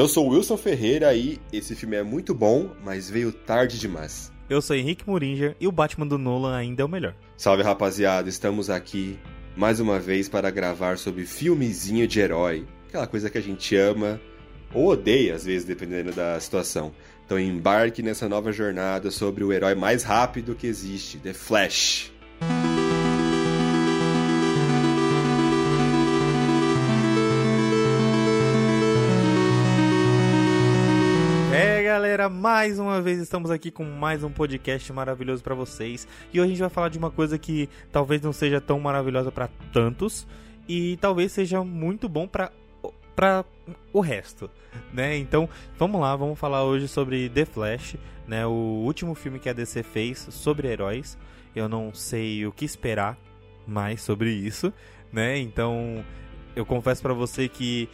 Eu sou o Wilson Ferreira e esse filme é muito bom, mas veio tarde demais. Eu sou Henrique Muringer e o Batman do Nolan ainda é o melhor. Salve rapaziada, estamos aqui mais uma vez para gravar sobre filmezinho de herói. Aquela coisa que a gente ama ou odeia às vezes, dependendo da situação. Então embarque nessa nova jornada sobre o herói mais rápido que existe, The Flash. Galera, mais uma vez estamos aqui com mais um podcast maravilhoso para vocês. E hoje a gente vai falar de uma coisa que talvez não seja tão maravilhosa para tantos e talvez seja muito bom para para o resto, né? Então, vamos lá, vamos falar hoje sobre The Flash, né? O último filme que a DC fez sobre heróis. Eu não sei o que esperar mais sobre isso, né? Então, eu confesso para você que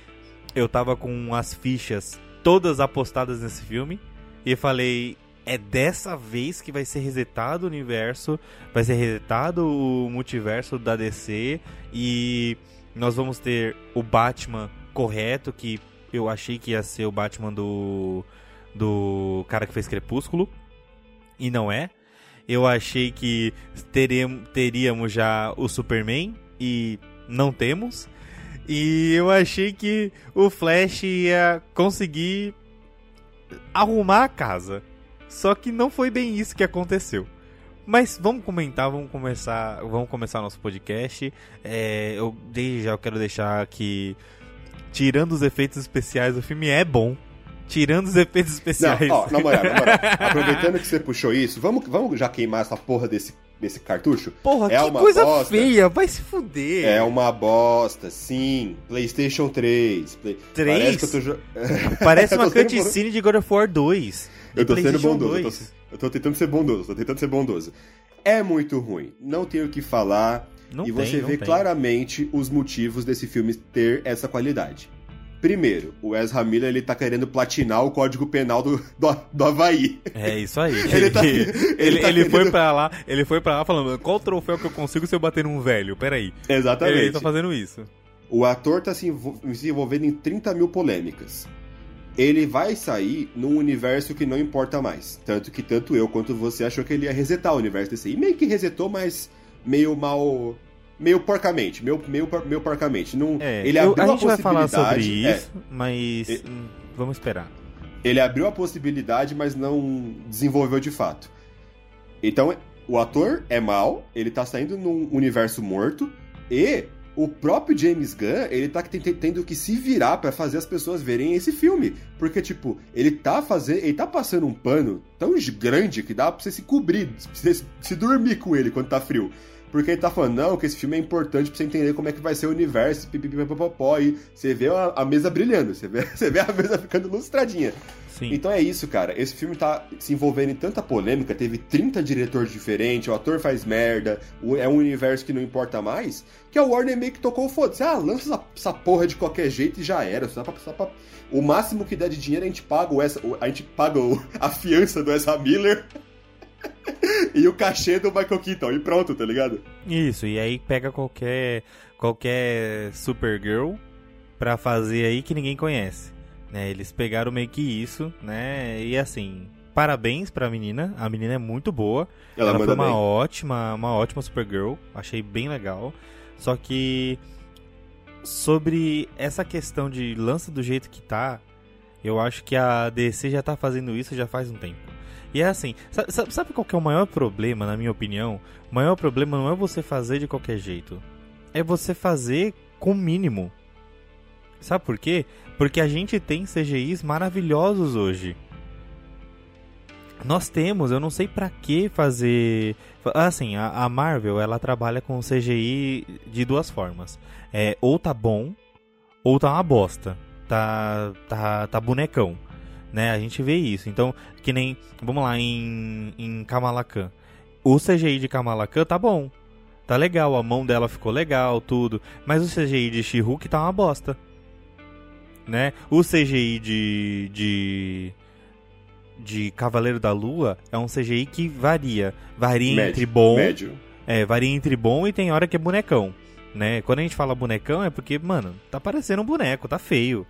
eu tava com as fichas todas apostadas nesse filme. E falei, é dessa vez que vai ser resetado o universo, vai ser resetado o multiverso da DC e nós vamos ter o Batman correto, que eu achei que ia ser o Batman do do cara que fez Crepúsculo e não é. Eu achei que teríamos, teríamos já o Superman e não temos. E eu achei que o Flash ia conseguir arrumar a casa. Só que não foi bem isso que aconteceu. Mas vamos comentar, vamos começar, vamos começar nosso podcast. É, eu desde já quero deixar que tirando os efeitos especiais, o filme é bom. Tirando os efeitos especiais. Não, ó, na moral, na moral. Aproveitando que você puxou isso, vamos, vamos já queimar essa porra desse desse cartucho. Porra, é que coisa bosta. feia, vai se fuder. É uma bosta, sim. PlayStation 3. Play... 3? Parece, que eu tô... Parece uma cutscene de God of War 2. Eu tô sendo bondoso. Eu tô, eu tô, tentando ser bondoso, tô tentando ser bondoso. É muito ruim. Não tenho o que falar. Não e tem, você vê tem. claramente os motivos desse filme ter essa qualidade. Primeiro, o Ezra Miller ele tá querendo platinar o código penal do, do, do Havaí. É isso aí. ele, tá, ele, ele, tá ele querendo... foi para lá, ele foi para lá falando, qual troféu que eu consigo se eu bater num velho? Peraí. Exatamente. Ele tá fazendo isso. O ator tá se, se envolvendo em 30 mil polêmicas. Ele vai sair num universo que não importa mais. Tanto que tanto eu quanto você achou que ele ia resetar o universo desse. E meio que resetou, mas meio mal meio porcamente, meio, meio, meio porcamente. Não, é, ele abriu eu, a, a gente vai falar sobre isso, é, mas ele, hum, vamos esperar. Ele abriu a possibilidade, mas não desenvolveu de fato. Então, o ator é mal, ele tá saindo num universo morto e o próprio James Gunn, ele tá tendo que se virar para fazer as pessoas verem esse filme, porque tipo, ele tá fazendo, ele tá passando um pano tão grande que dá para você se cobrir, se, se dormir com ele quando tá frio. Porque ele tá falando, não, que esse filme é importante pra você entender como é que vai ser o universo, pipipipopopó, e você vê a, a, mesa brilhando, você vê, você vê a mesa ficando lustradinha. Sim. Então é isso, cara. Esse filme tá se envolvendo em tanta polêmica, teve 30 diretores diferentes, o ator faz merda, é um universo que não importa mais, que a Warner meio que tocou o foda-se. Ah, lança essa, essa, porra de qualquer jeito e já era. Só pra, só pra... O máximo que der de dinheiro a gente paga o essa, a gente paga a fiança do Ezra Miller. e o cachê do Michael Keaton, e pronto, tá ligado? Isso, e aí pega qualquer qualquer Supergirl pra fazer aí que ninguém conhece. Né? Eles pegaram meio que isso, né? E assim, parabéns pra menina. A menina é muito boa. Ela, Ela foi uma bem. ótima, uma ótima Supergirl. Achei bem legal. Só que sobre essa questão de lança do jeito que tá, eu acho que a DC já tá fazendo isso já faz um tempo. E é assim, sabe, sabe qual é o maior problema, na minha opinião? O maior problema não é você fazer de qualquer jeito. É você fazer com o mínimo. Sabe por quê? Porque a gente tem CGIs maravilhosos hoje. Nós temos, eu não sei para que fazer. Assim, a, a, Marvel ela trabalha com CGI de duas formas. É, ou tá bom, ou tá uma bosta. Tá, tá, tá bonecão né? A gente vê isso. Então, que nem, vamos lá, em, em Kamala Khan. O CGI de Kamala Khan tá bom. Tá legal, a mão dela ficou legal, tudo. Mas o CGI de She-Hulk tá uma bosta. Né? O CGI de, de de Cavaleiro da Lua é um CGI que varia. Varia médio, entre bom. Médio. É, varia entre bom e tem hora que é bonecão. Né? Quando a gente fala bonecão é porque, mano, tá parecendo um boneco, tá feio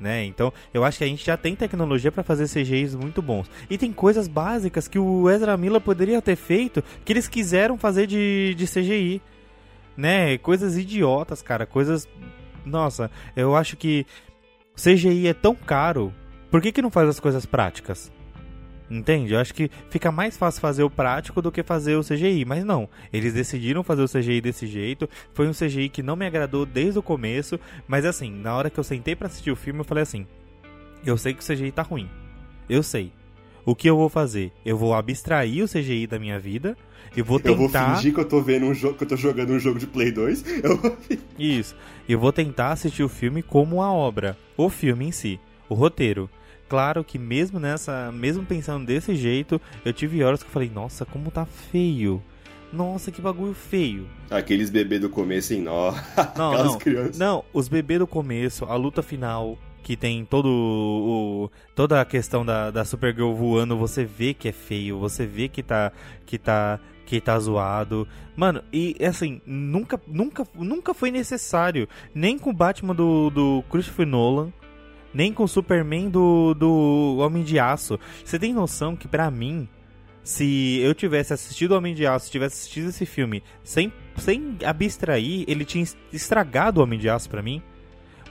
Né? Então, eu acho que a gente já tem tecnologia para fazer CGIs muito bons. E tem coisas básicas que o Ezra Miller poderia ter feito que eles quiseram fazer de, de CGI. Né? Coisas idiotas, cara. Coisas. Nossa, eu acho que CGI é tão caro. Por que, que não faz as coisas práticas? Entende? Eu acho que fica mais fácil fazer o prático do que fazer o CGI. Mas não, eles decidiram fazer o CGI desse jeito. Foi um CGI que não me agradou desde o começo. Mas assim, na hora que eu sentei para assistir o filme, eu falei assim: Eu sei que o CGI tá ruim. Eu sei. O que eu vou fazer? Eu vou abstrair o CGI da minha vida e vou tentar. Eu vou fingir que eu tô vendo um jogo, que eu tô jogando um jogo de Play 2. Eu... Isso. Eu vou tentar assistir o filme como a obra, o filme em si, o roteiro. Claro que mesmo nessa, mesmo pensando desse jeito, eu tive horas que eu falei, nossa, como tá feio. Nossa, que bagulho feio. Aqueles bebês do começo em nó. Não, não. Crianças. Não, os bebês do começo, a luta final, que tem todo o, toda a questão da, da Supergirl voando, você vê que é feio, você vê que tá que tá que tá zoado. Mano, e assim, nunca nunca nunca foi necessário, nem com o Batman do, do Christopher Nolan, nem com o Superman do, do Homem de Aço. Você tem noção que para mim, se eu tivesse assistido o Homem de Aço, tivesse assistido esse filme sem, sem abstrair, ele tinha estragado o Homem de Aço pra mim.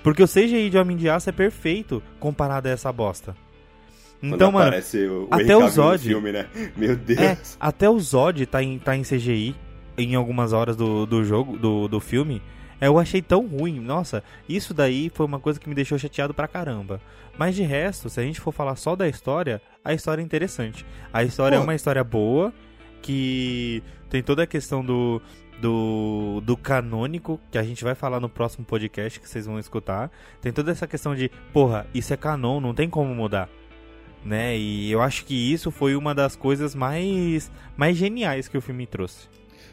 Porque o CGI de Homem de Aço é perfeito comparado a essa bosta. Então, mano, o, o até o Zod, filme, né? Meu Deus. É, até o Zod tá em, tá em CGI em algumas horas do, do jogo, do, do filme. Eu achei tão ruim. Nossa, isso daí foi uma coisa que me deixou chateado pra caramba. Mas de resto, se a gente for falar só da história, a história é interessante. A história é Pô. é uma história boa, que tem toda a questão do, do, do canônico, que a gente vai falar no próximo podcast que vocês vão escutar. Tem toda essa questão de, porra, isso é canon, não tem como mudar. Né? E eu acho que isso foi uma das coisas mais, mais geniais que o filme trouxe.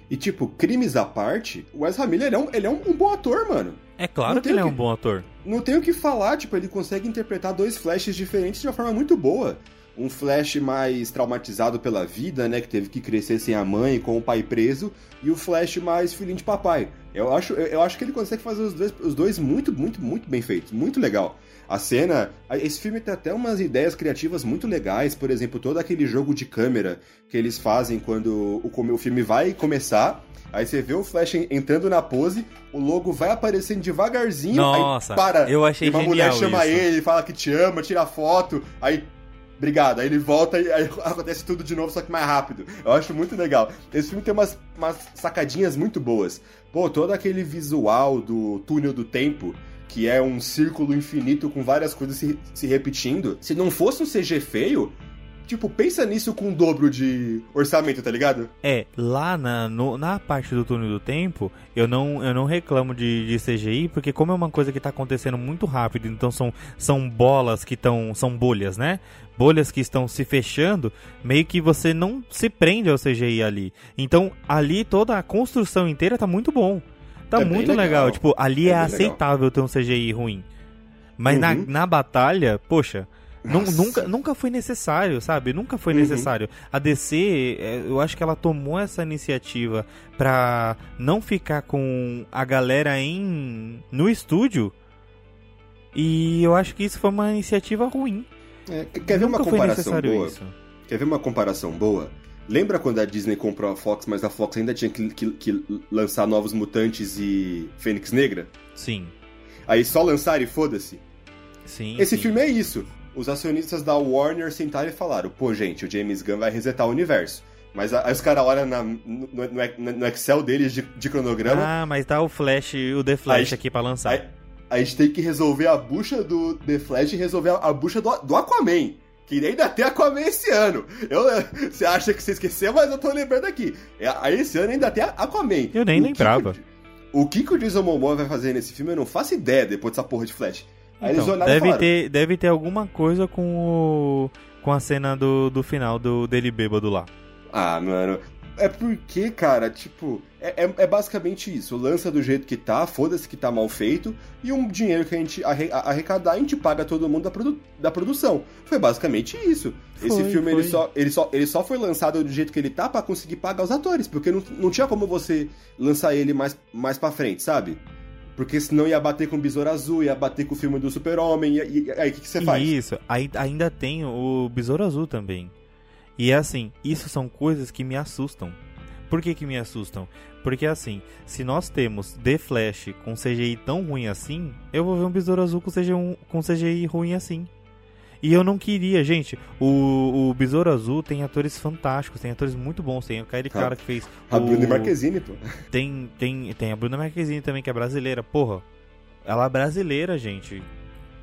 E, tipo, crimes à parte, o Ezra Miller ele é um, ele é um, um bom ator, mano. É claro que ele é um bom ator. Não tenho o que falar, tipo, ele consegue interpretar dois flashes diferentes de uma forma muito boa. Um Flash mais traumatizado pela vida, né, que teve que crescer sem a mãe, com o pai preso, e o Flash mais filhinho de papai. Eu acho, eu, eu acho que ele consegue fazer os dois, os dois muito, muito, muito bem feitos. Muito legal. A cena. Esse filme tem até umas ideias criativas muito legais, por exemplo, todo aquele jogo de câmera que eles fazem quando o, o filme vai começar. Aí você vê o Flash entrando na pose, o logo vai aparecendo devagarzinho, Nossa, aí para. Eu achei e uma mulher chama isso. ele, fala que te ama, tira foto, aí Obrigado. Aí ele volta e aí acontece tudo de novo, só que mais rápido. Eu acho muito legal. Esse filme tem umas, umas sacadinhas muito boas. Pô, todo aquele visual do túnel do tempo que é um círculo infinito com várias coisas se, se repetindo. Se não fosse um CG feio, Tipo, pensa nisso com o dobro de orçamento, tá ligado? É, lá na, no, na parte do túnel do tempo, eu não, eu não reclamo de, de CGI, porque como é uma coisa que tá acontecendo muito rápido, então são, são bolas que estão. são bolhas, né? Bolhas que estão se fechando, meio que você não se prende ao CGI ali. Então, ali toda a construção inteira tá muito bom. Tá é muito legal. legal. Tipo, ali é, é aceitável legal. ter um CGI ruim. Mas uhum. na, na batalha, poxa, nunca, nunca foi necessário, sabe? Nunca foi uhum. necessário. A DC, é, eu acho que ela tomou essa iniciativa pra não ficar com a galera em no estúdio. E eu acho que isso foi uma iniciativa ruim. É, quer ver nunca uma comparação boa? Isso. Quer ver uma comparação boa? Lembra quando a Disney comprou a Fox, mas a Fox ainda tinha que, que, que lançar Novos Mutantes e Fênix Negra? Sim. Aí só lançar e foda-se? Sim. Esse sim. filme é isso. Os acionistas da Warner sentaram e falaram: pô, gente, o James Gunn vai resetar o universo. Mas aí os caras olham no, no, Excel deles de, de, cronograma. Ah, mas tá o Flash, o The Flash aqui pra lançar. Aí, a gente tem que resolver a bucha do The Flash e resolver a, a bucha do, do Aquaman. Que ainda tem Aquaman esse ano. Eu, você acha que você esqueceu, mas eu tô lembrando aqui. É, aí esse ano ainda tem Aquaman. Eu nem o lembrava. Que, o que, que o Jason Momoa vai fazer nesse filme eu não faço ideia depois dessa porra de Flash. Aí então, deve, ter, deve ter alguma coisa com o, com a cena do, do final do, dele bêbado lá. Ah, mano. É porque, cara, tipo, é, é, é, basicamente isso. Lança do jeito que tá, foda-se que tá mal feito, e um dinheiro que a gente arre, arrecadar, a gente paga todo mundo da, produ, da produção. Foi basicamente isso. Foi, Esse filme Ele, só, ele, só, ele só foi lançado do jeito que ele tá para conseguir pagar os atores, porque não, não tinha como você lançar ele mais, mais pra frente, sabe? Porque senão ia bater com o Besouro Azul, ia bater com o filme do Super-Homem, e, e, aí o que, que você faz? Isso, aí, ainda tem o Besouro Azul também. E é assim, isso são coisas que me assustam. Por que, que me assustam? Porque assim, se nós temos The Flash com CGI tão ruim assim, eu vou ver um Besouro Azul com CGI, com CGI ruim assim. E eu não queria, gente. O, o Besouro Azul tem atores fantásticos, tem atores muito bons. Tem aquele cara que fez. A o... Bruna Marquezine, pô. Tem, tem, tem a Bruna Marquezine também, que é brasileira. Porra, ela é brasileira, gente.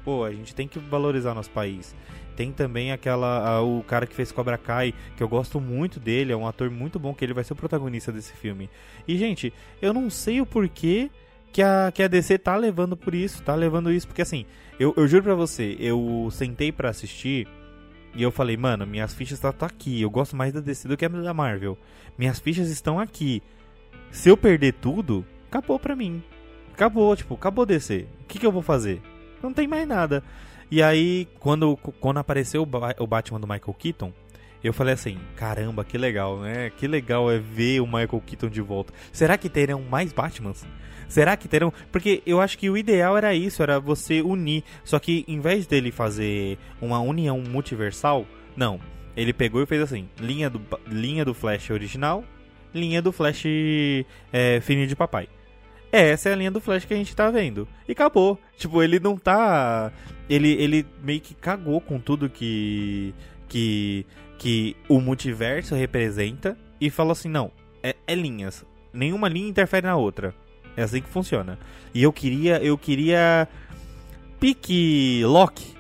Pô, a gente tem que valorizar nosso país. Tem também aquela. a- o cara que fez Cobra Kai, que eu gosto muito dele, é um ator muito bom, que ele vai ser o protagonista desse filme. E, gente, eu não sei o porquê que a, que a DC tá levando por isso, tá levando isso, porque assim, eu, eu juro pra você, eu sentei pra assistir e eu falei, mano, minhas fichas tá, tá aqui, eu gosto mais da DC do que da Marvel. Minhas fichas estão aqui. Se eu perder tudo, acabou pra mim. Acabou, tipo, acabou DC. O que, que eu vou fazer? Não tem mais nada. E aí, quando, quando apareceu o, Ba- o Batman do Michael Keaton, eu falei assim, caramba, que legal, né? Que legal é ver o Michael Keaton de volta. Será que terão mais Batmans? Será que terão? Porque eu acho que o ideal era isso, era você unir. Só que em vez dele fazer uma união multiversal, não. Ele pegou e fez assim: linha do, linha do Flash original, linha do Flash é, filhinho de papai. Essa é a linha do Flash que a gente tá vendo. E acabou. Tipo, ele não tá. Ele, ele meio que cagou com tudo que. que. que o multiverso representa. E falou assim: não, é, é linhas. Nenhuma linha interfere na outra. É assim que funciona. E eu queria. Eu queria. Pique Loki.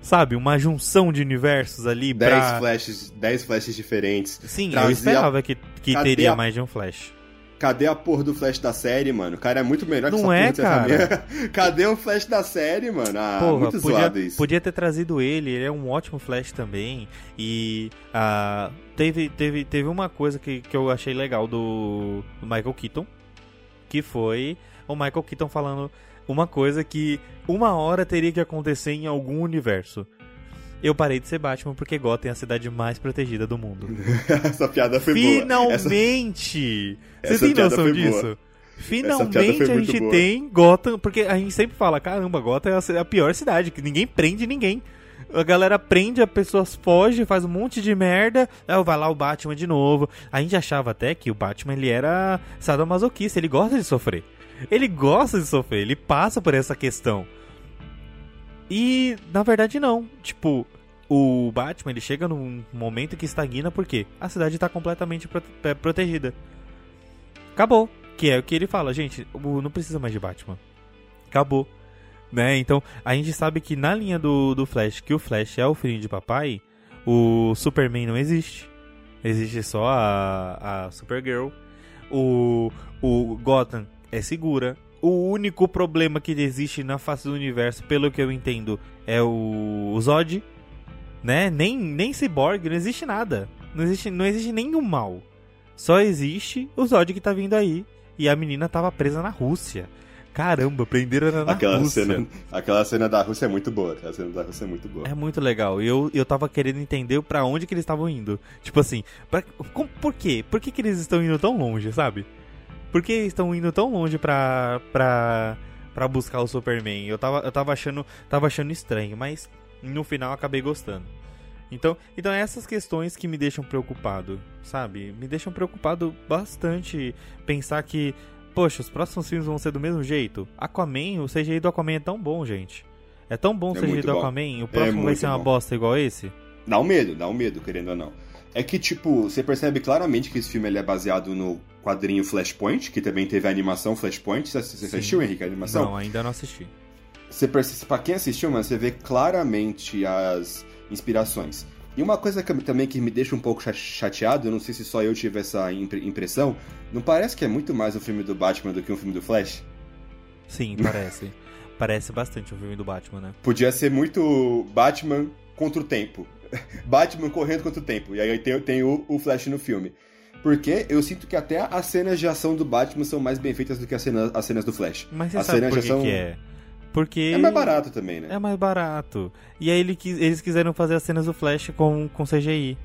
Sabe? Uma junção de universos ali 10 pra. flashes, 10 flashes diferentes. Sim, eu Trazia- esperava que, que teria a- mais de um Flash. Cadê a porra do Flash da série, mano? O cara é muito melhor Não que essa é, cara? Cadê o Flash da série, mano? Ah, Porra, muito podia, zoado isso. podia ter trazido ele, ele é um ótimo Flash também. E ah, teve, teve, teve uma coisa que, que eu achei legal do, do Michael Keaton, que foi o Michael Keaton falando uma coisa que uma hora teria que acontecer em algum universo. Eu parei de ser Batman porque Gotham é a cidade mais protegida do mundo. Essa piada foi boa. Essa- Finalmente! Você tem noção disso? boa. Finalmente a gente boa. tem Gotham, porque a gente sempre fala, caramba, Gotham é a pior cidade, que ninguém prende ninguém. A galera prende, as pessoas fogem, faz um monte de merda, aí vai lá o Batman de novo. A gente achava até que o Batman ele era sadomasoquista, ele gosta de sofrer. Ele gosta de sofrer, ele passa por essa questão. E na verdade não. Tipo, o Batman ele chega num momento que estagna porque a cidade tá completamente prote- é, protegida. Acabou. Que é o que ele fala, gente, não precisa mais de Batman. Acabou. Né? Então, a gente sabe que na linha do, do Flash, que o Flash é o filhinho de papai, o Superman não existe. Existe só a, a Supergirl. O, o Gotham é segura. O único problema que existe na face do universo, pelo que eu entendo, é o, o Zod. Né? Nem, nem Cyborg, não existe nada. Não existe, não existe nenhum mal. Só existe o Zod que tá vindo aí. E a menina tava presa na Rússia. Caramba, prenderam ela na Aquela Rússia. cena, aquela cena da Rússia é muito boa. Aquela cena da Rússia é muito boa. É muito legal. E eu, eu tava querendo entender pra onde que eles estavam indo. Tipo assim, pra, com- por quê? Por que, que eles estão indo tão longe, sabe? Por que estão indo tão longe pra, pra, pra buscar o Superman? Eu tava, eu tava, achando, tava achando estranho, mas no final acabei gostando. Então, então é essas questões que me deixam preocupado, sabe? Me deixam preocupado bastante pensar que, poxa, os próximos filmes vão ser do mesmo jeito. Aquaman, o CGI do Aquaman é tão bom, gente. É tão bom o É CGI do bom. Aquaman, o próximo vai muito ser uma bom. bosta igual esse? Dá um medo, dá um medo, querendo ou não. É que, tipo, você percebe claramente que esse filme ele é baseado no quadrinho Flashpoint, que também teve a animação Flashpoint. Você, assistiu, Henrique, a animação? Não, ainda não assisti. Você percebe, pra quem assistiu, mano, você vê claramente as inspirações. E uma coisa que, também que me deixa um pouco cha- chateado, eu não sei se só eu tive essa impre- impressão, não parece que é muito mais um filme do Batman do que um filme do Flash? Sim, parece. parece bastante um filme do Batman, né? Podia ser muito Batman contra o tempo. Batman correndo contra o tempo. E aí tem, tem o, o Flash no filme. Porque eu sinto que até as cenas de ação do Batman são mais bem feitas do que as cenas, as cenas do Flash. Mas você As sabe cenas por que, são- que é? Porque... É mais barato também, né? É mais barato. E aí ele eles quiseram fazer as cenas do Flash com, com CGI.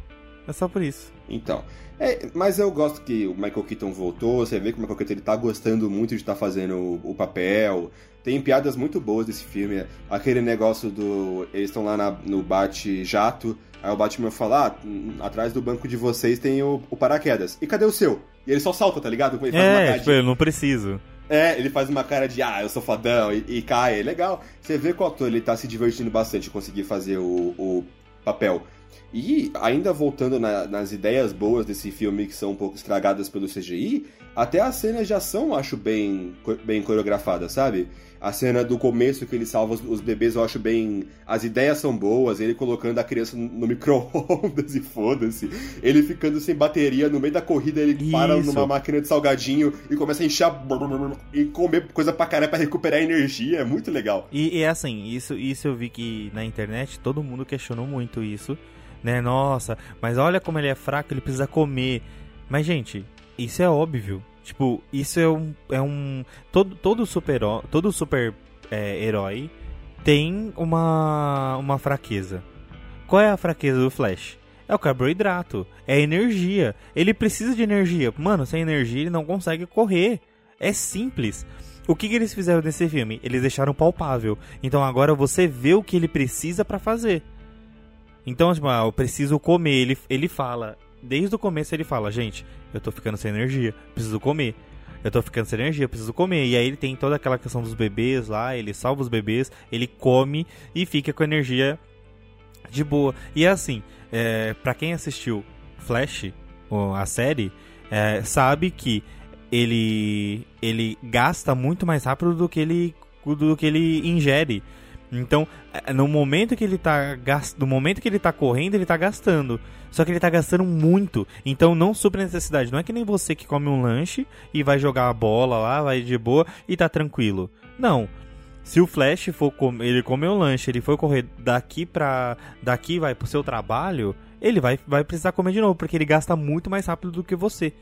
É só por isso. Então. É, mas eu gosto que o Michael Keaton voltou, você vê que o Michael Keaton ele tá gostando muito de estar tá fazendo o, o, papel. Tem piadas muito boas desse filme. Aquele negócio do. Eles estão lá na, no bate-jato, aí o Batman fala: ah, atrás do banco de vocês tem o, o, paraquedas. E cadê o seu? E ele só salta, tá ligado? Ele faz é, tipo, de... eu não preciso. É, ele faz uma cara de, ah, eu sou fodão, e, e cai, é legal. Você vê que o ator ele tá se divertindo bastante conseguir fazer o, o papel. E ainda voltando na, nas ideias boas desse filme que são um pouco estragadas pelo CGI, até as cenas de ação eu acho bem, bem coreografadas, sabe? A cena do começo que ele salva os, os, bebês eu acho bem. As ideias são boas, ele colocando a criança no micro-ondas e foda-se. Ele ficando sem bateria no meio da corrida, ele Isso. para numa máquina de salgadinho e começa a encher e comer coisa pra caralho pra recuperar energia. É muito legal. E, e é assim, isso, isso eu vi que na internet todo mundo questionou muito isso né? Nossa, mas olha como ele é fraco, ele precisa comer. Mas, gente, isso é óbvio. Tipo, isso é um. É um todo, todo super, todo super é, herói tem uma, uma fraqueza. Qual é a fraqueza do Flash? É o carboidrato, é energia. Ele precisa de energia. Mano, sem energia ele não consegue correr. É simples. O que, que eles fizeram nesse filme? Eles deixaram palpável. Então agora você vê o que ele precisa para fazer. Então, tipo, ah, eu preciso comer. Ele, ele fala, desde o começo ele fala, gente, eu tô ficando sem energia, preciso comer. Eu tô ficando sem energia, preciso comer. E aí ele tem toda aquela questão dos bebês lá, ele salva os bebês, ele come e fica com energia de boa. E é assim, é, para quem assistiu Flash, a série, é, sabe que ele ele gasta muito mais rápido do que ele do que ele ingere. Então, é, no momento que ele tá no momento que ele tá correndo, ele tá gastando. Só que ele tá gastando muito. Então não supra necessidade. Não é que nem você que come um lanche e vai jogar a bola lá, vai de boa e tá tranquilo. Não. Se o Flash for ele comeu um lanche, ele for correr daqui pra. daqui vai pro seu trabalho, ele vai, vai precisar comer de novo, porque ele gasta muito mais rápido do que você.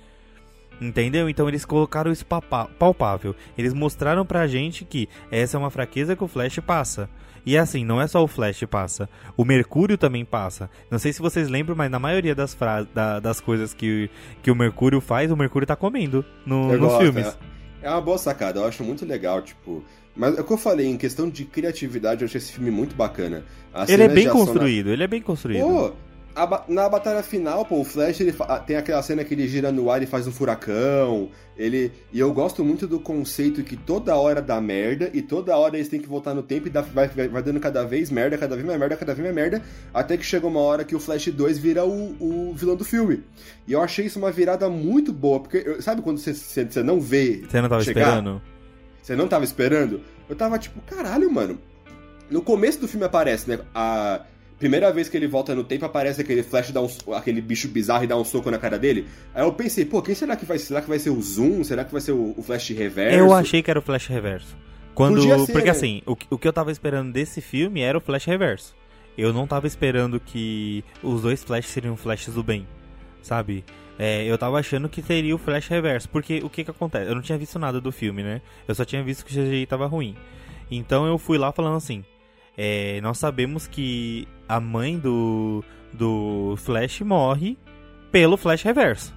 Entendeu? Então eles colocaram isso palpável. Eles mostraram pra gente que essa é uma fraqueza que o Flash passa. E assim, não é só o Flash passa, o Mercúrio também passa. Não sei se vocês lembram, mas na maioria das, da, das coisas que, que o Mercúrio faz, o Mercúrio tá comendo no, nos gosto, filmes. É, é uma boa sacada, eu acho muito legal, tipo. Mas é o que eu falei, em questão de criatividade, eu achei esse filme muito bacana. ele é bem construído, na... ele é bem construído. Pô, a, na batalha final, pô, o Flash ele tem aquela cena que ele gira no ar e faz um furacão. Ele e eu gosto muito do conceito que toda hora dá merda e toda hora eles têm que voltar no tempo e dá, vai, vai, dando cada vez merda, cada vez mais merda, cada vez mais merda, até que chega uma hora que o Flash 2 vira o, o vilão do filme. E eu achei isso uma virada muito boa, porque sabe quando você, você, você não vê. Você não tava chegar? esperando? Você não tava esperando? Eu tava tipo, caralho, mano. No começo do filme aparece, né? A Primeira vez que ele volta no tempo, aparece aquele Flash, dá um, aquele bicho bizarro e dá um soco na cara dele. Aí eu pensei, pô, quem será que vai ser? Será que vai ser o Zoom? Será que vai ser o, o Flash reverso? Eu achei que era o Flash reverso. Quando, ser, porque né? assim, o, o que eu tava esperando desse filme era o Flash reverso. Eu não tava esperando que os dois Flash seriam Flashes do bem, sabe? É, eu tava achando que teria o Flash reverso, porque o que que acontece? Eu não tinha visto nada do filme, né? Eu só tinha visto que o CGI tava ruim. Então eu fui lá falando assim, é, nós sabemos que a mãe do, do Flash morre pelo Flash Reverso.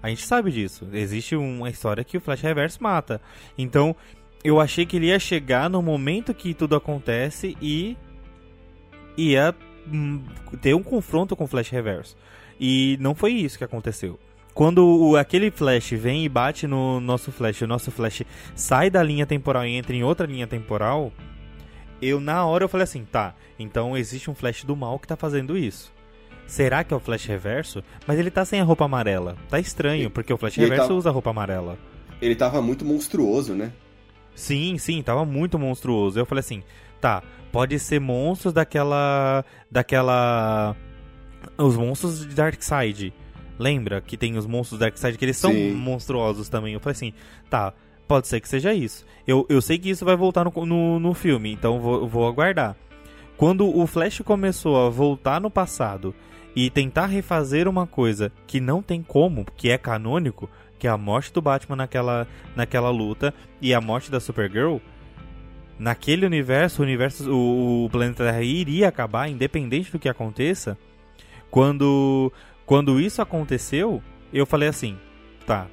A gente sabe disso. Existe uma história que o Flash Reverso mata. Então, eu achei que ele ia chegar no momento que tudo acontece e ia hum, ter um confronto com o Flash Reverso. E não foi isso que aconteceu. Quando o, aquele Flash vem e bate no nosso Flash, o nosso Flash sai da linha temporal e entra em outra linha temporal, eu na hora eu falei assim, tá, então existe um Flash do mal que tá fazendo isso. Será que é o Flash Reverso? Mas ele tá sem a roupa amarela. Tá estranho, e, porque o Flash Reverso tava, usa a roupa amarela. Ele tava muito monstruoso, né? Sim, sim, tava muito monstruoso. Eu falei assim, tá, pode ser monstros daquela. daquela. Os monstros de Darkseid. Lembra que tem os monstros do Darkseid que eles são sim. monstruosos também? Eu falei assim, tá, Pode ser que seja isso. Eu, eu sei que isso vai voltar no, no, no filme, então vou, vou aguardar. Quando o Flash começou a voltar no passado e tentar refazer uma coisa que não tem como, que é canônico, que é a morte do Batman naquela, naquela luta e a morte da Supergirl, naquele universo, o universo, o, o planeta Terra iria acabar, independente do que aconteça. Quando Quando isso aconteceu, eu falei assim: tá,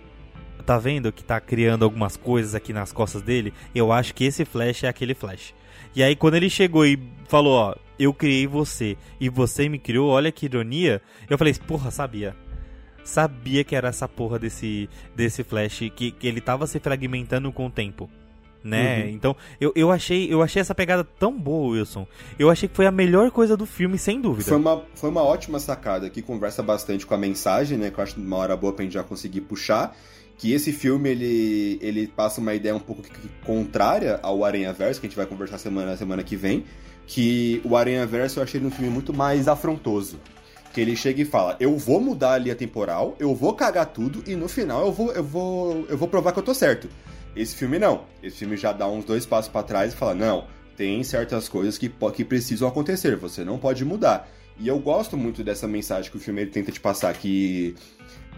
tá vendo que tá criando algumas coisas aqui nas costas dele? Eu acho que esse Flash é aquele Flash. E aí quando ele chegou e falou, ó, eu criei você e você me criou, olha que ironia, eu falei, porra, sabia. Sabia que era essa porra desse, desse Flash, que, que ele tava se fragmentando com o tempo. Né? Uhum. Então, eu, eu, achei, eu achei essa pegada tão boa, Wilson. Eu achei que foi a melhor coisa do filme, sem dúvida. Foi uma, foi uma ótima sacada que conversa bastante com a mensagem, né? Que eu acho uma hora boa pra gente já conseguir puxar que esse filme ele, ele passa uma ideia um pouco contrária ao Aranha Verso, que a gente vai conversar semana semana que vem, que o Aranha Verso eu achei ele um filme muito mais afrontoso. Que ele chega e fala: "Eu vou mudar a linha temporal, eu vou cagar tudo e no final eu vou eu vou eu vou provar que eu tô certo". Esse filme não. Esse filme já dá uns dois passos para trás e fala: "Não, tem certas coisas que, que precisam acontecer, você não pode mudar". E eu gosto muito dessa mensagem que o filme ele tenta te passar que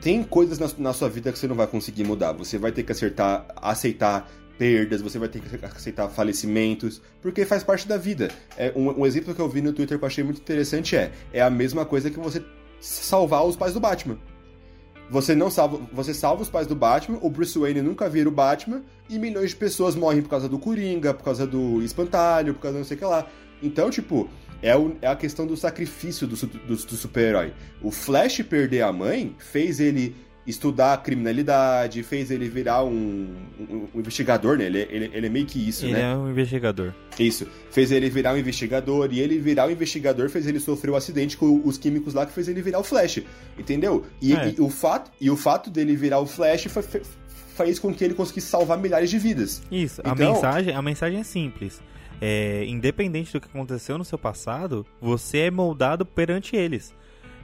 tem coisas na, na, sua vida que você não vai conseguir mudar. Você vai ter que acertar, aceitar perdas, você vai ter que aceitar falecimentos, porque faz parte da vida. É, um, um, exemplo que eu vi no Twitter que eu achei muito interessante é: é a mesma coisa que você salvar os pais do Batman. Você não salva, você salva os pais do Batman, o Bruce Wayne nunca vira o Batman e milhões de pessoas morrem por causa do Coringa, por causa do Espantalho, por causa não sei o que lá. Então, tipo, é, o, é a questão do sacrifício do, do, do super-herói. O Flash perder a mãe fez ele estudar criminalidade, fez ele virar um, um, um investigador, né? Ele, ele, ele, é meio que isso, ele né? Ele é um investigador. Isso. Fez ele virar um investigador, e ele virar um investigador fez ele sofrer o um acidente com os químicos lá que fez ele virar o Flash. Entendeu? E, é. e o, fato, e o fato dele virar o Flash foi, fez com que ele conseguisse salvar milhares de vidas. Isso. Então, a, mensagem, a mensagem é simples é, independente do que aconteceu no seu passado, você é moldado perante eles.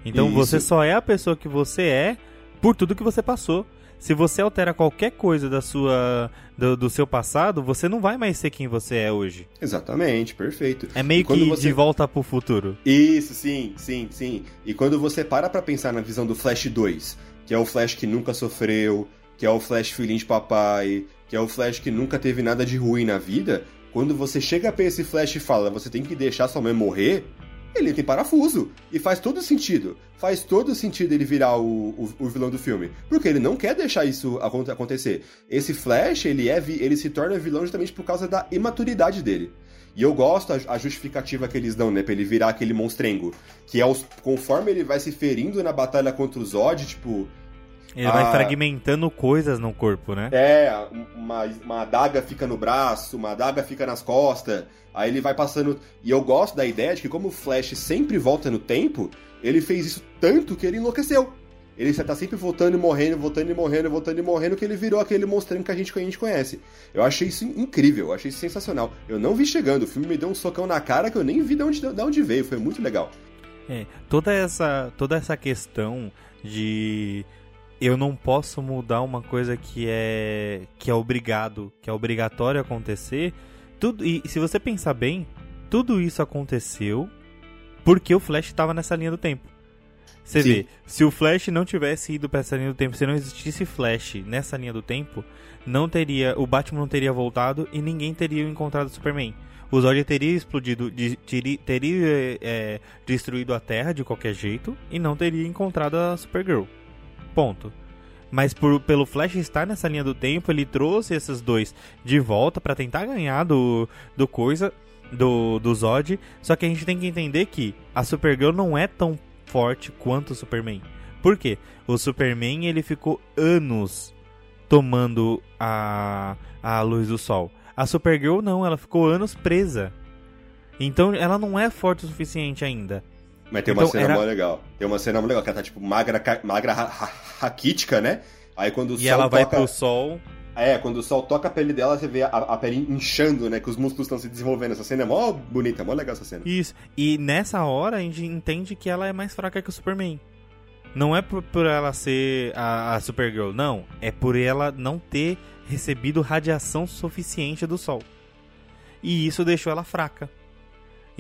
Então Isso. você só é a pessoa que você é por tudo que você passou. Se você altera qualquer coisa da sua do, do, seu passado, você não vai mais ser quem você é hoje. Exatamente, perfeito. É meio que você... de volta pro futuro. Isso, sim, sim, sim. E quando você para pra pensar na visão do Flash 2, que é o Flash que nunca sofreu, que é o Flash filhinho de papai, que é o Flash que nunca teve nada de ruim na vida, quando você chega pra esse Flash e fala, você tem que deixar sua mãe morrer, ele tem parafuso. E faz todo sentido. Faz todo sentido ele virar o, o, o, vilão do filme. Porque ele não quer deixar isso acontecer. Esse Flash, ele, é, ele se torna vilão justamente por causa da imaturidade dele. E eu gosto a, a justificativa que eles dão, né? Pra ele virar aquele monstrengo. Que é os, conforme ele vai se ferindo na batalha contra o Zod, tipo, ele a... vai ah. fragmentando coisas no corpo, né? É, uma, uma adaga fica no braço, uma adaga fica nas costas, aí ele vai passando. E eu gosto da ideia de que, como o Flash sempre volta no tempo, ele fez isso tanto que ele enlouqueceu. Ele tá sempre voltando e morrendo, voltando e morrendo, voltando e morrendo, que ele virou aquele monstrinho que a gente, que a gente conhece. Eu achei isso incrível, eu achei isso sensacional. Eu não vi chegando, o filme me deu um socão na cara que eu nem vi de onde, de onde veio, foi muito legal. É, toda essa, toda essa questão de eu não posso mudar uma coisa que é que é obrigado, que é obrigatório acontecer. Tudo e se você pensar bem, tudo isso aconteceu porque o Flash estava nessa linha do tempo. Você Sim. vê, se o Flash não tivesse ido para essa linha do tempo, se não existisse Flash nessa linha do tempo, não teria, o Batman não teria voltado e ninguém teria encontrado o Superman. O Zod teria explodido, de, teria, teria é, destruído a Terra de qualquer jeito e não teria encontrado a Supergirl. Ponto. Mas por, pelo Flash estar nessa linha do tempo, ele trouxe esses dois de volta para tentar ganhar do, do coisa, do, do Zod. Só que a gente tem que entender que a Supergirl não é tão forte quanto o Superman. Por quê? O Superman ele ficou anos tomando a, a luz do sol. A Supergirl não, ela ficou anos presa. Então ela não é forte o suficiente ainda. Mas tem uma então, cena era... mó legal. Tem uma cena mó legal, que ela tá tipo magra, magra raquítica, né? Aí quando o e sol ela vai toca... pro sol. É, quando o sol toca a pele dela, você vê a, a pele inchando, né? Que os músculos estão se desenvolvendo. Essa cena é mó bonita, mó legal essa cena. Isso. E nessa hora a gente entende que ela é mais fraca que o Superman. Não é por, por ela ser a, a Supergirl, não. É por ela não ter recebido radiação suficiente do sol. E isso deixou ela fraca.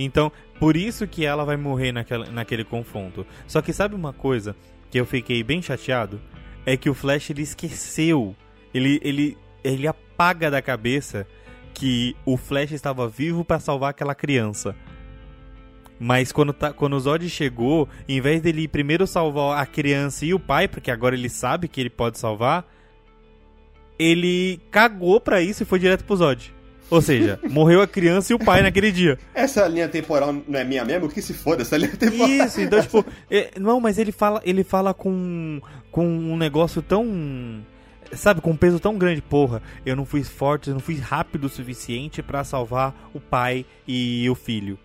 Então, por isso que ela vai morrer naquela, naquele confronto. Só que sabe uma coisa que eu fiquei bem chateado? É que o Flash ele esqueceu. Ele, ele, ele apaga da cabeça que o Flash estava vivo para salvar aquela criança. Mas quando, tá, quando o Zod chegou, em vez dele primeiro salvar a criança e o pai, porque agora ele sabe que ele pode salvar, ele cagou pra isso e foi direto pro Zod. Ou seja, morreu a criança e o pai naquele dia. Essa linha temporal não é minha mesmo? Que se foda essa linha temporal. Isso, então, tipo, é, não, mas ele fala, ele fala com, com um negócio tão. Sabe, com um peso tão grande, porra, eu não fui forte, eu não fui rápido o suficiente pra salvar o pai e o filho.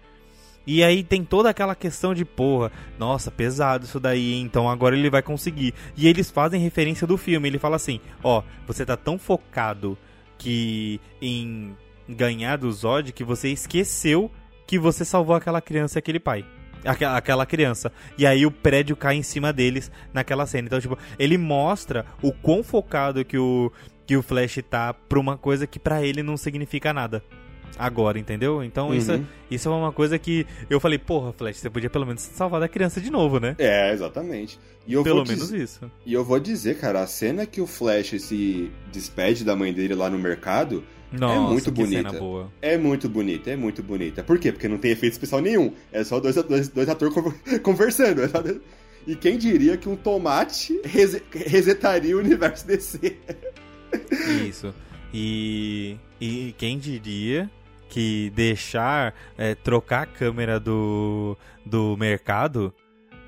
E aí tem toda aquela questão de, porra, nossa, pesado isso daí, então agora ele vai conseguir. E eles fazem referência do filme, ele fala assim, ó, você tá tão focado que em ganhar do Zod que você esqueceu que você salvou aquela criança e aquele pai. Aquela, aquela criança. E aí o prédio cai em cima deles naquela cena. Então, tipo, ele mostra o quão focado que o, que o Flash tá pra uma coisa que para ele não significa nada. Agora, entendeu? Então, uhum. isso, isso é uma coisa que eu falei, porra, Flash, você podia pelo menos salvar da criança de novo, né? É, exatamente. E eu pelo menos isso. E eu vou dizer, cara, a cena que o Flash se despede da mãe dele lá no mercado é Nossa, é muito bonita. É muito bonita, é muito bonita. Por quê? Porque não tem efeito especial nenhum. É só dois, dois, dois atores conversando. E quem diria que um tomate resetaria o universo DC? Isso. E, e quem diria que deixar é, trocar a câmera do, do mercado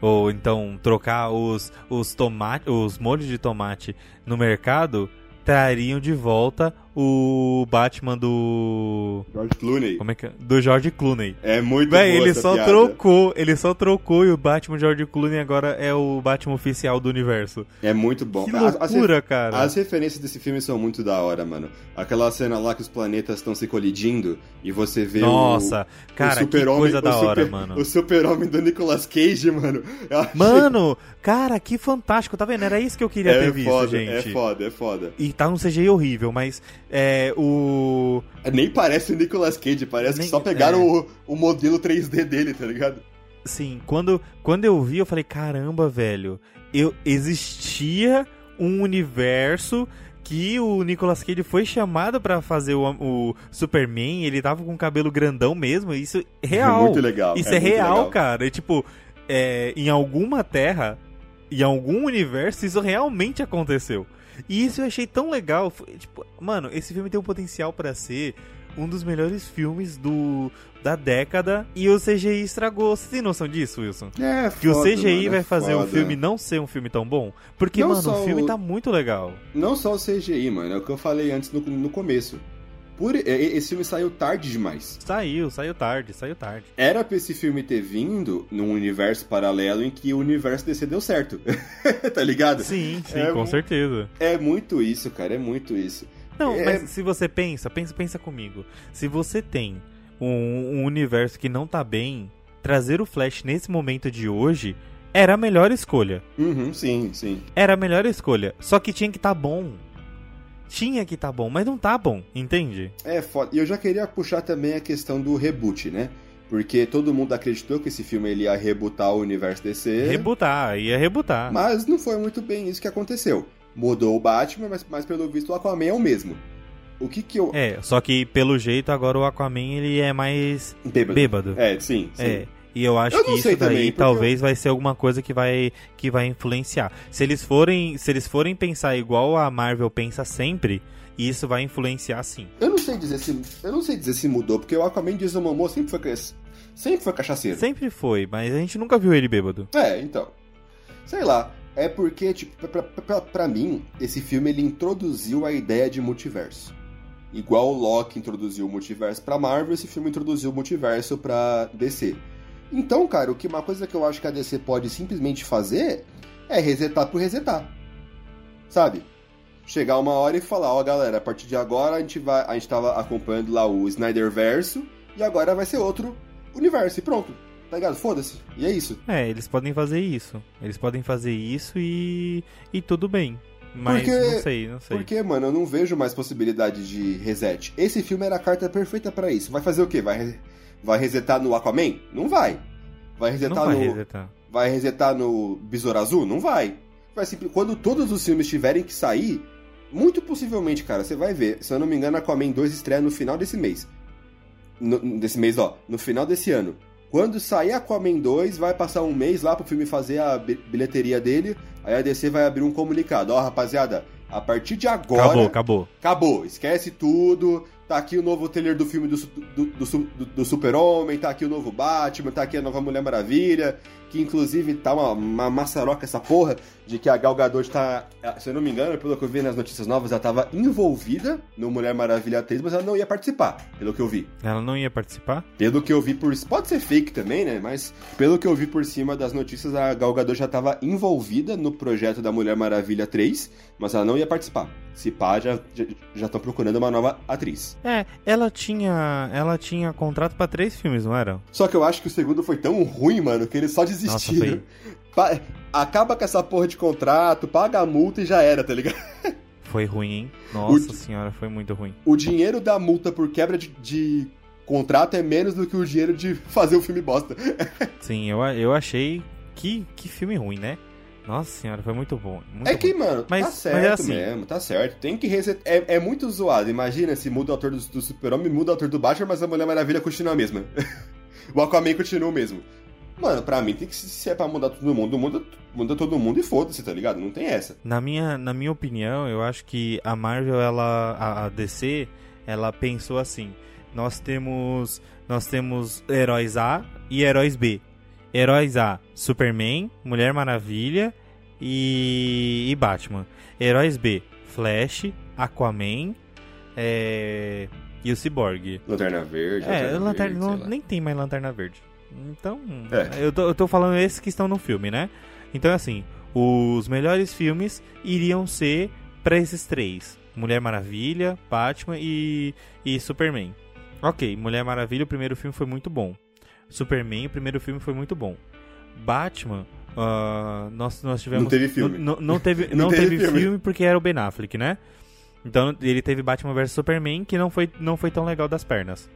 ou então trocar os os tomate, os molhos de tomate no mercado trariam de volta o Batman do. George Clooney. Como é que é? Do George Clooney. É muito Véi, ele só piada. trocou, ele só trocou e o Batman George Clooney agora é o Batman oficial do universo. É muito bom. Que loucura, as, cara. As referências desse filme são muito da hora, mano. Aquela cena lá que os planetas estão se colidindo e você vê Nossa, o, cara, o super que coisa da hora, super, mano. O super-homem do Nicolas Cage, mano. Mano, cara, que fantástico, tá vendo? Era isso que eu queria é ter visto, foda, gente. É foda, é foda. E tá um CGI horrível, mas é, o. Nem parece o Nicolas Cage, parece Nem... que só pegaram é... o, o modelo 3D dele, tá ligado? Sim, quando, quando eu vi, eu falei, caramba, velho, eu existia um universo que o Nicolas Cage foi chamado para fazer o, o, Superman, ele tava com o cabelo grandão mesmo, isso é real. É muito legal. Isso é, é real, legal. cara. E, tipo, é, em alguma terra, em algum universo, isso realmente aconteceu. E isso eu achei tão legal. Tipo, mano, esse filme tem o potencial para ser um dos melhores filmes do da década e o CGI estragou. Você tem noção disso, Wilson? É, Que foda, o CGI mano, vai é fazer foda. o filme não ser um filme tão bom? Porque, não mano, o filme o... tá muito legal. Não só o CGI, mano, é o que eu falei antes no, no começo. Por, esse filme saiu tarde demais. Saiu, saiu tarde, saiu tarde. Era pra esse filme ter vindo num universo paralelo em que o universo DC deu certo. tá ligado? Sim, sim, é, com certeza. É muito isso, cara, é muito isso. Não, é... mas se você pensa, pensa, pensa comigo. Se você tem um, um universo que não tá bem, trazer o Flash nesse momento de hoje era a melhor escolha. Uhum, sim, sim. Era a melhor escolha. Só que tinha que estar tá bom tinha que tá bom, mas não tá bom, entende? É foda. E eu já queria puxar também a questão do reboot, né? Porque todo mundo acreditou que esse filme ele ia rebutar o universo DC. Rebutar, ia rebutar. Mas não foi muito bem isso que aconteceu. Mudou o Batman, mas, mas pelo visto o Aquaman é o mesmo. O que que eu. É, só que pelo jeito agora o Aquaman ele é mais bêbado. bêbado. É, sim, sim. É. E eu acho eu que isso daí talvez eu... vai ser alguma coisa que vai, que vai influenciar. Se eles forem, se eles forem pensar igual a Marvel pensa sempre, isso vai influenciar sim. Eu não sei dizer se, eu não sei dizer se mudou, porque o Aquaman de Momoa sempre foi sempre foi cachaceiro. Sempre foi, mas a gente nunca viu ele bêbado. É, então. Sei lá, é porque tipo, pra, pra, pra mim, esse filme ele introduziu a ideia de multiverso. Igual o Loki introduziu o multiverso pra Marvel, esse filme introduziu o multiverso pra DC. Então, cara, o que uma coisa que eu acho que a DC pode simplesmente fazer é resetar por resetar. Sabe? Chegar uma hora e falar, ó, oh, galera, a partir de agora a gente vai, a gente tava acompanhando lá o Snyder Verso e agora vai ser outro universo e pronto. Tá ligado? Foda-se. E é isso. É, eles podem fazer isso. Eles podem fazer isso e e tudo bem. Mas porque, não sei, não sei. Porque, mano, eu não vejo mais possibilidade de reset. Esse filme era a carta perfeita para isso. Vai fazer o quê? Vai Vai resetar no Aquaman? Não vai. Vai resetar não vai no. Resetar. Vai resetar no Besouro Azul? Não vai. Vai simples... Quando todos os filmes tiverem que sair, muito possivelmente, cara, você vai ver. Se eu não me engano, Aquaman 2 estreia no final desse mês. No, desse mês, ó. No final desse ano. Quando sair Aquaman 2, vai passar um mês lá pro filme fazer a bilheteria dele. Aí a DC vai abrir um comunicado. Ó, rapaziada, a partir de agora. Acabou, acabou. Acabou. Esquece tudo. Tá aqui o novo trailer do filme do, do, do, do Super-Homem, tá aqui o novo Batman, tá aqui a nova Mulher Maravilha, que inclusive tá uma, uma maçaroca essa porra de que a Gal Gadot tá, se eu não me engano, pelo que eu vi nas notícias novas, ela tava envolvida no Mulher Maravilha 3, mas ela não ia participar, pelo que eu vi. Ela não ia participar? Pelo que eu vi por... Pode ser fake também, né? Mas pelo que eu vi por cima das notícias, a Gal Gadot já tava envolvida no projeto da Mulher Maravilha 3, mas ela não ia participar. Se pá, já estão procurando uma nova atriz. É, ela tinha ela tinha contrato para três filmes, não era? Só que eu acho que o segundo foi tão ruim, mano, que eles só desistiram. Nossa, acaba com essa porra de contrato, paga a multa e já era, tá ligado? Foi ruim, hein? Nossa o, senhora, foi muito ruim. O dinheiro da multa por quebra de, de contrato é menos do que o dinheiro de fazer o filme bosta. Sim, eu, eu achei que, que filme ruim, né? Nossa senhora, foi muito bom. Muito é que, mano, mas, tá certo mas é assim. mesmo, tá certo. Tem que resetar. É, é, muito zoado. Imagina se muda o autor do, do Super-Homem, muda o autor do Batman, mas a Mulher Maravilha continua a mesma. o Aquaman continua o mesmo. Mano, pra mim tem que se é pra mudar todo mundo, muda, muda todo mundo e foda-se, tá ligado? Não tem essa. Na minha, na minha opinião, eu acho que a Marvel, ela. A, a DC, ela pensou assim. Nós temos. Nós temos heróis A e heróis B. Heróis A, Superman, Mulher Maravilha e, e Batman. Heróis B, Flash, Aquaman é... e o Cyborg. Lanterna Verde. É, Lanterna, Lanterna não, nem tem mais Lanterna Verde. Então, é. eu, tô, eu tô falando esses que estão no filme, né? Então, assim, os melhores filmes iriam ser para esses três: Mulher Maravilha, Batman e, e Superman. Ok, Mulher Maravilha, o primeiro filme foi muito bom. Superman, o primeiro filme foi muito bom. Batman, uh, nós, nós tivemos. Não teve filme. Não, não teve, não, não teve, teve filme. filme. porque era o Ben Affleck, né? Então ele teve Batman vs Superman, que não foi, não foi tão legal das pernas.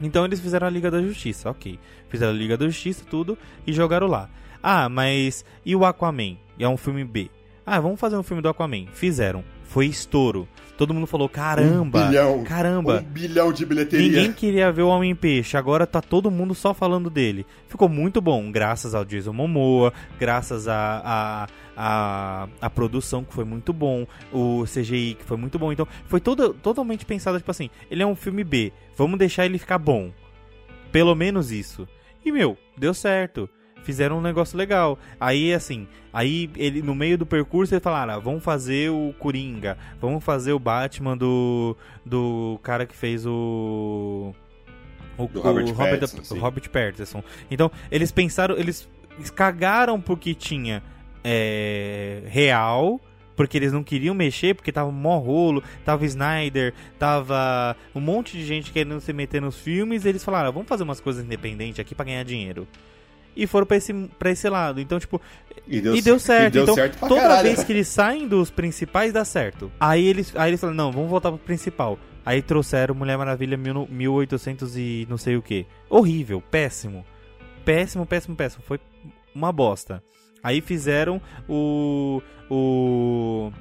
Então eles fizeram a Liga da Justiça, ok. Fizeram a Liga da Justiça, tudo, e jogaram lá. Ah, mas e o Aquaman? É um filme B. Ah, vamos fazer um filme do Aquaman. Fizeram. Foi estouro. Todo mundo falou, caramba, um bilhão, caramba. Um bilhão de bilheteria. Ninguém queria ver o Homem-Peixe, agora tá todo mundo só falando dele. Ficou muito bom, graças ao Jason Momoa, graças a, a, a, a, produção que foi muito bom, o CGI que foi muito bom. Então, foi todo, totalmente pensado, tipo assim, ele é um filme B, vamos deixar ele ficar bom. Pelo menos isso. E, meu, deu certo fizeram um negócio legal. Aí, assim, aí ele no meio do percurso eles falaram: ah, vamos fazer o Coringa, vamos fazer o Batman do, do cara que fez o. O, o Robert, Robert, Pattinson, Robert Pattinson. Então, eles pensaram, eles cagaram porque tinha é, real, porque eles não queriam mexer, porque tava mó rolo, tava Snyder, tava um monte de gente querendo se meter nos filmes, eles falaram, ah, vamos fazer umas coisas independentes aqui para ganhar dinheiro e foram pra esse, pra esse lado. Então, tipo. E deu, e deu certo. E deu então, certo toda caralho. vez que eles saem dos principais, dá certo. Aí eles, aí eles falam, não, vamos voltar pro principal. Aí trouxeram Mulher Maravilha 1800 e não sei o que. Horrível, péssimo. Péssimo, péssimo, péssimo. Foi uma bosta. Aí fizeram o. O.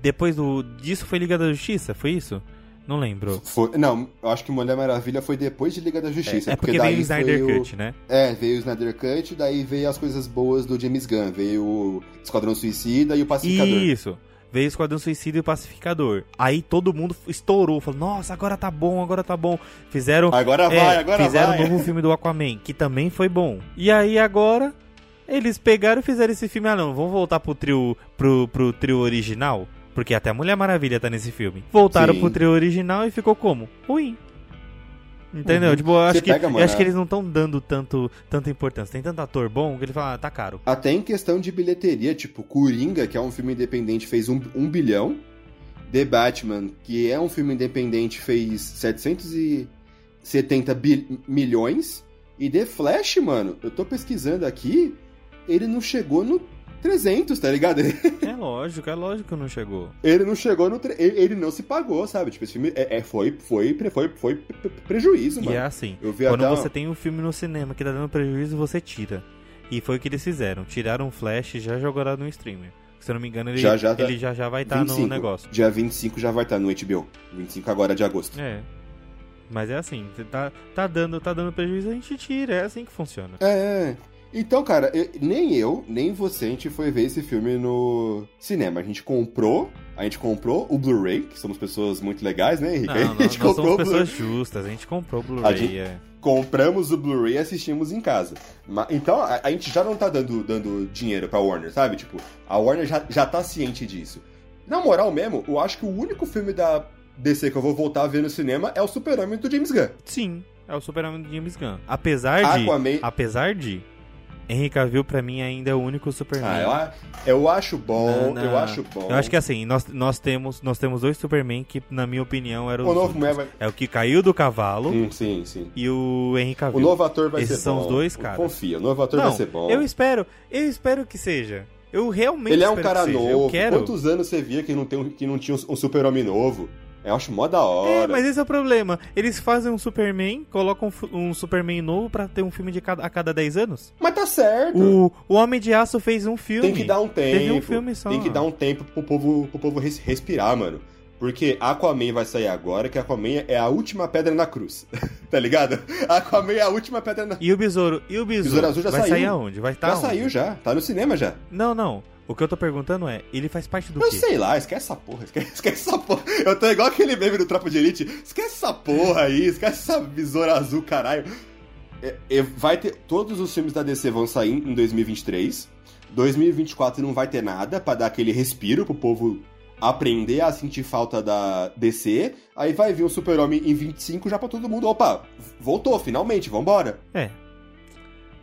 Depois do, disso foi Liga da Justiça, foi isso? Não lembro. Foi, não, eu acho que Mulher Maravilha foi depois de Liga da Justiça. É, é porque, porque veio o Snyder Cut, né? É, veio o Snyder Cut, daí veio as coisas boas do James Gunn. Veio o Esquadrão Suicida e o Pacificador. Isso. Veio o Esquadrão Suicida e o Pacificador. Aí todo mundo estourou, falou: Nossa, agora tá bom, agora tá bom. Fizeram. Agora é, vai, agora fizeram vai. Fizeram um novo filme do Aquaman, que também foi bom. E aí agora. Eles pegaram e fizeram esse filme. Ah, não, vamos voltar pro trio, pro, pro trio original? Porque até a Mulher Maravilha tá nesse filme. Voltaram Sim. pro trio original e ficou como? Ruim. Entendeu? Uhum. Tipo, eu acho, que, pega, eu acho que eles não estão dando tanto, tanta importância. Tem tanto ator bom que ele fala, ah, tá caro. Até em questão de bilheteria, tipo, Coringa, que é um filme independente, fez um, um bilhão. The Batman, que é um filme independente, fez 770 milhões. E The Flash, mano, eu tô pesquisando aqui, ele não chegou no 300, tá ligado? É lógico, é lógico que não chegou. Ele não chegou no. Tre... Ele, não se pagou, sabe? Tipo, esse filme é, é foi, foi, foi, foi prejuízo, mano. E é assim: quando você tem um filme no cinema que tá dando prejuízo, você tira. E foi o que eles fizeram: tiraram o Flash e já jogaram no streamer. Se eu não me engano, ele já já, tá... ele já, já vai estar tá no negócio. Dia 25 já vai estar tá no HBO. 25 agora de agosto. É. Mas é assim, tá, tá, dando, tá dando prejuízo, a gente tira. É assim que funciona. É. Então, cara, eu, nem eu, nem você, a gente foi ver esse filme no cinema. A gente comprou, a gente comprou o Blu-ray, que somos pessoas muito legais, né, Henrique? Não, não, a gente nós somos pessoas justas, a gente comprou o Blu-ray. é. compramos o Blu-ray e assistimos em casa. Então, a, a gente já não tá dando, dando dinheiro pra Warner, sabe? Tipo, a Warner já, já tá ciente disso. Na moral mesmo, eu acho que o único filme da DC que eu vou voltar a ver no cinema é o Super-Homem do James Gunn. Sim, é o Superman do James Gunn. Apesar de. Aquaman... Apesar de. Henry Cavill, pra mim, ainda é o único Superman. Ah, eu, eu acho bom, eu acho bom. Eu acho que assim, nós, nós, temos, nós temos dois Superman que, na minha opinião, eram O novo vai... É o que caiu do cavalo Hum, sim, sim. e o Henry Cavill. O novo ator vai Esses ser são bom. os dois, cara. Confia, o novo ator Não, vai ser bom. Eu espero, eu espero que seja. Eu realmente Ele é um cara novo. Quero. Quantos anos você via que não, tem, que não tinha um super-homem novo? Eu acho mó da É, hora. mas esse é o problema. Eles fazem um Superman, colocam um Superman novo pra ter um filme de cada, a cada 10 anos. Mas tá certo. O, o Homem de Aço fez um filme. Tem que dar um tempo. Teve um filme só. Tem que dar um tempo pro povo, pro povo res- respirar, mano. Porque Aquaman vai sair agora, que Aquaman é a última pedra na cruz. tá ligado? Aquaman é a última pedra na E o Besouro? E o Besouro? Besouro Azul já vai saiu. sair aonde? Vai estar Já saiu já, tá no cinema já. Não, não. O que eu tô perguntando é, ele faz parte do Eu quê? sei lá, esquece essa porra, esquece, esquece essa porra. Eu tô igual aquele meme do Tropa de Elite. Esquece essa porra aí, esquece essa besoura azul, caralho. É, é, vai ter. Todos os filmes da DC vão sair em 2023. 2024 não vai ter nada pra dar aquele respiro pro povo aprender a sentir falta da DC. Aí vai vir o Super-Homem em 25 já pra todo mundo. Opa, voltou, finalmente, vambora. É.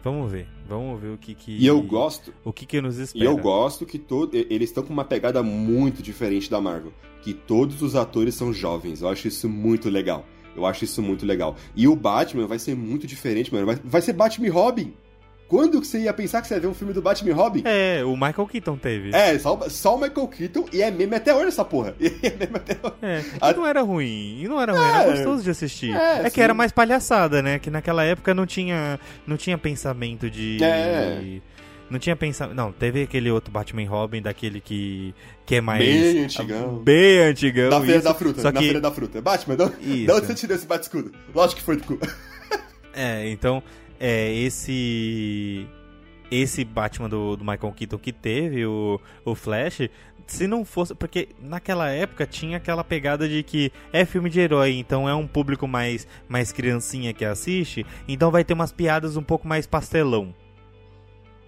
Vamos ver. Vamos ver o que que... E eu gosto. O que que nos E espera. eu gosto que todo, e- eles estão com uma pegada muito diferente da Marvel. Que todos os atores são jovens. Eu acho isso muito legal. Eu acho isso muito legal. E o Batman vai ser muito diferente, mano. Vai, vai ser Batman e Robin. Quando que você ia pensar que você ia ver um filme do Batman Robin? É, o Michael Keaton teve. É, só, o- só o Michael Keaton e é meme até hoje essa porra. E é meme até hoje. É, A- e não era ruim, e não era ruim, era É. gostoso de assistir. É, É, que era mais palhaçada, né? Que naquela época não tinha, não tinha pensamento de... É. Não tinha pensamento... Não, teve aquele outro Batman Robin, daquele que, que é mais... Bem antigão. Bem antigão, Da Feira isso. da Fruta, Só na que, Feira da Fruta. Batman, Isso. de onde você tirou esse bate-escudo? Lógico que foi do cu. É, então, é, esse... Esse Batman do, do Michael Keaton que teve, o, o Flash, se não fosse. Porque naquela época tinha aquela pegada de que é filme de herói, então é um público mais, mais criancinha que assiste, então vai ter umas piadas um pouco mais pastelão.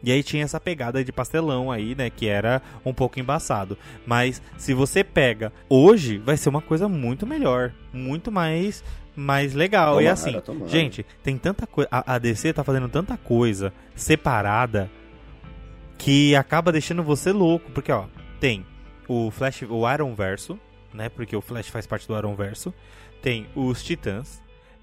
E aí tinha essa pegada de pastelão aí, né? Que era um pouco embaçado. Mas se você pega hoje, vai ser uma coisa muito melhor. Muito mais, mais legal. e Tomara, assim, tomara. gente, tem tanta coisa. A, a DC tá fazendo tanta coisa separada que acaba deixando você louco. Porque, ó, tem o Flash, o Iron Verso, né? Porque o Flash faz parte do Iron Verso. Tem os Titãs.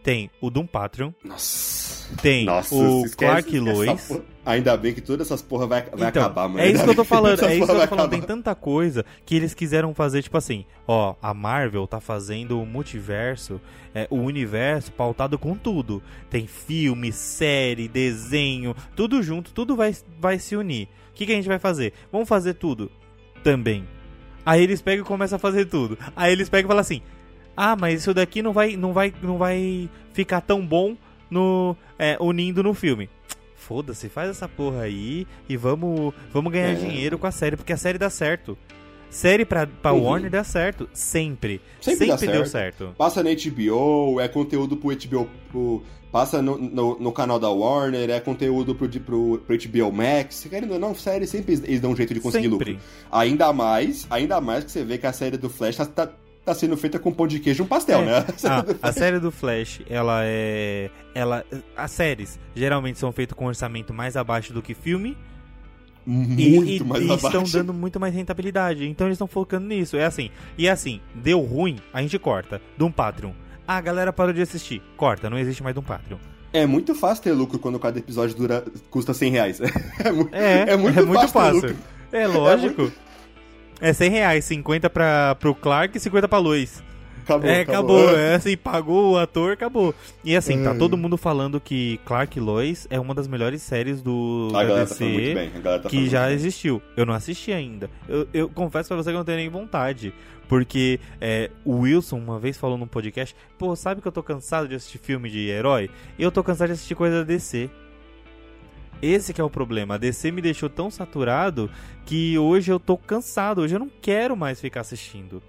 Tem o Doom Patreon. Nossa. Tem Nossa, o Clark esquece Lois. Ainda bem que todas essas porra vai, vai Então, acabar, mano. É isso que eu tô falando, é isso que eu tô falando. Tem tanta coisa que eles quiseram fazer, tipo assim, ó, a Marvel tá fazendo o multiverso, é, o universo pautado com tudo. Tem filme, série, desenho, tudo junto, tudo vai, vai se unir. O que, que a gente vai fazer? Vamos fazer tudo também. Aí eles pegam e começam a fazer tudo. Aí eles pegam e falam assim: Ah, mas isso daqui não vai, não vai, não vai ficar tão bom no é, unindo no filme. Foda-se, faz essa porra aí e vamos, vamos ganhar É. dinheiro com a série, porque a série dá certo. Série pra, pra Uhum. Warner dá certo, sempre. Sempre dá deu certo. Passa na HBO, é conteúdo pro HBO. Pro, passa no, no, no canal da Warner, é conteúdo pro, pro, pro HBO Max. Querendo ou não, série sempre eles dão um jeito de conseguir sempre. lucro. Ainda mais, ainda mais que você vê que a série do Flash tá, tá, tá sendo feita com pão de queijo e um pastel, É. né? Ah, a série do Flash, ela é. Ela, as séries geralmente são feitas com orçamento mais abaixo do que filme. E, Muito e- mais e abaixo. estão dando muito mais rentabilidade. Então eles estão focando nisso. É assim. E é assim, deu ruim, a gente corta. De um Patreon. Ah, a galera parou de assistir. Corta, não existe mais de um Patreon. É muito fácil ter lucro quando cada episódio dura, custa 100 reais. É, mu- É, é muito, fácil. ter fácil. lucro. É lógico. É 100 reais, 50 pra, pro Clark e 50 pra Lois. acabou, é, acabou. acabou. É assim, pagou o ator, acabou. E assim, tá todo mundo falando que Clark Lois é uma das melhores séries do a da DC tá tá que já existiu. Eu não assisti ainda. Eu, eu confesso pra você que eu não tenho nem vontade. Porque é, o Wilson uma vez falou num podcast, pô, sabe que eu tô cansado de assistir filme de herói? Eu tô cansado de assistir coisa da DC. Esse que é o problema. A DC me deixou tão saturado que hoje eu tô cansado. Hoje eu não quero mais ficar assistindo.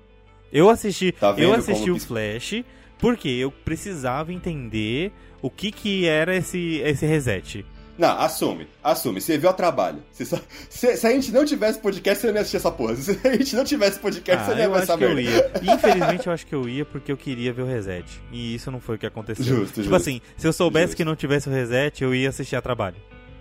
Eu assisti, tá eu assisti o. Flash porque eu precisava entender o que que era esse esse reset. Não, assume, assume. Você viu o trabalho. Só... Se, se, a gente não tivesse podcast, você não ia assistir essa porra. Se a gente não tivesse podcast, ah, você não ia ver essa merda. Infelizmente, eu acho que eu ia porque eu queria ver o reset. E isso não foi o que aconteceu. Justo, tipo justo. assim, se eu soubesse justo. que não tivesse o reset, eu ia assistir a trabalho.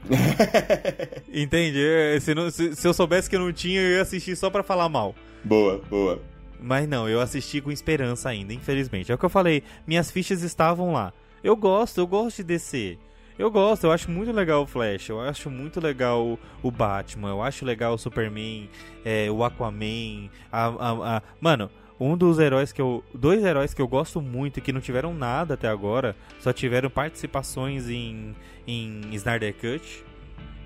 Entende? Se, não, se, se, eu soubesse que não tinha, eu ia assistir só pra falar mal. Boa, boa. Mas não, eu assisti com esperança ainda, infelizmente. É o que eu falei, minhas fichas estavam lá. Eu gosto, eu gosto de descer. Eu gosto, eu acho muito legal o Flash, eu acho muito legal o Batman, eu acho legal o Superman, é, o Aquaman, a, a, a... Mano, um dos heróis que eu. Dois heróis que eu gosto muito e que não tiveram nada até agora, só tiveram participações em, em Snyder Cut,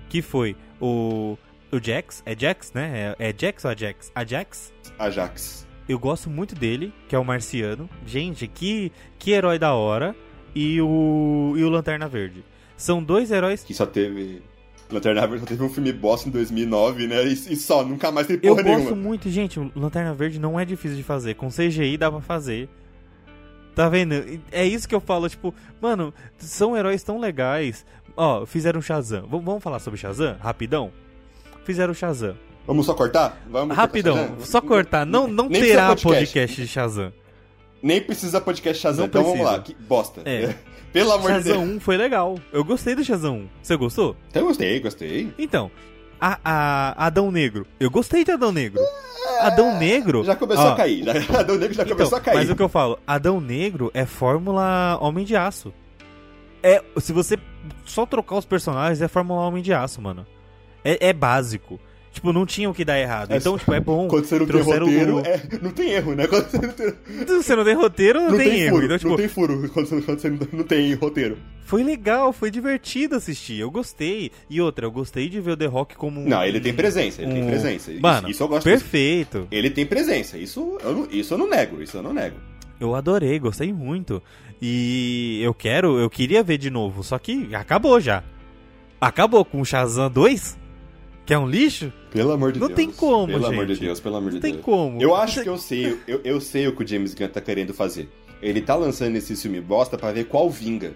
que foi o. O Jax, é Jax, né? É, é Jax ou Ajax? Ajax? Ajax. Eu gosto muito dele, que é o Marciano. Gente, que, que herói da hora. E o, e o Lanterna Verde. São dois heróis. Que só teve Lanterna Verde só teve um filme bosta em 2009, né? E, e só, nunca mais tem porra Eu nenhuma. gosto muito, gente, Lanterna Verde não é difícil de fazer. Com CGI dá pra fazer. Tá vendo? É isso que eu falo, tipo, mano, são heróis tão legais. Ó, fizeram Shazam. V vamos falar sobre Shazam? Rapidão? Fizeram Shazam. Vamos só cortar? Vamos Rapidão, só cortar. Não, não terá podcast. podcast de Shazam. Nem precisa podcast Shazam. Então precisa. vamos lá, que bosta. É. Pelo amor de Deus. Shazam 1 foi legal. Eu gostei do Shazam 1. Você gostou? Eu gostei, gostei. Então, a, a Adão Negro. Eu gostei de Adão Negro. É... Adão Negro. Já começou a cair. Adão Negro já então, começou a cair. Mas o que eu falo, Adão Negro é fórmula Homem de Aço. É, se você só trocar os personagens, é fórmula Homem de Aço, mano. É, é básico. Tipo, não tinha o que dar errado. É, então, tipo, é bom. Quando você não tem roteiro, é, não tem erro, né? Quando você não tem, você não tem roteiro, não, não tem, tem, erro. Furo, então, tipo... Não tem furo quando você, quando você não tem roteiro. Foi legal, foi divertido assistir. Eu gostei. E outra, eu gostei de ver o The Rock como um. Não, ele tem presença, ele um... tem presença. Mano, isso, eu gosto. Perfeito. Ele tem presença. Isso eu, não, isso eu não nego, isso eu não nego. Eu adorei, gostei muito. E eu quero, eu queria ver de novo, só que acabou já. Acabou com o Shazam 2? Que é um lixo? Pelo amor de não Deus. Não tem como, Pelo gente. amor de Deus, pelo amor de não Deus. Não tem como. Eu acho que eu sei, eu, eu sei o que o James Gunn tá querendo fazer. Ele tá lançando esse filme bosta para ver qual vinga.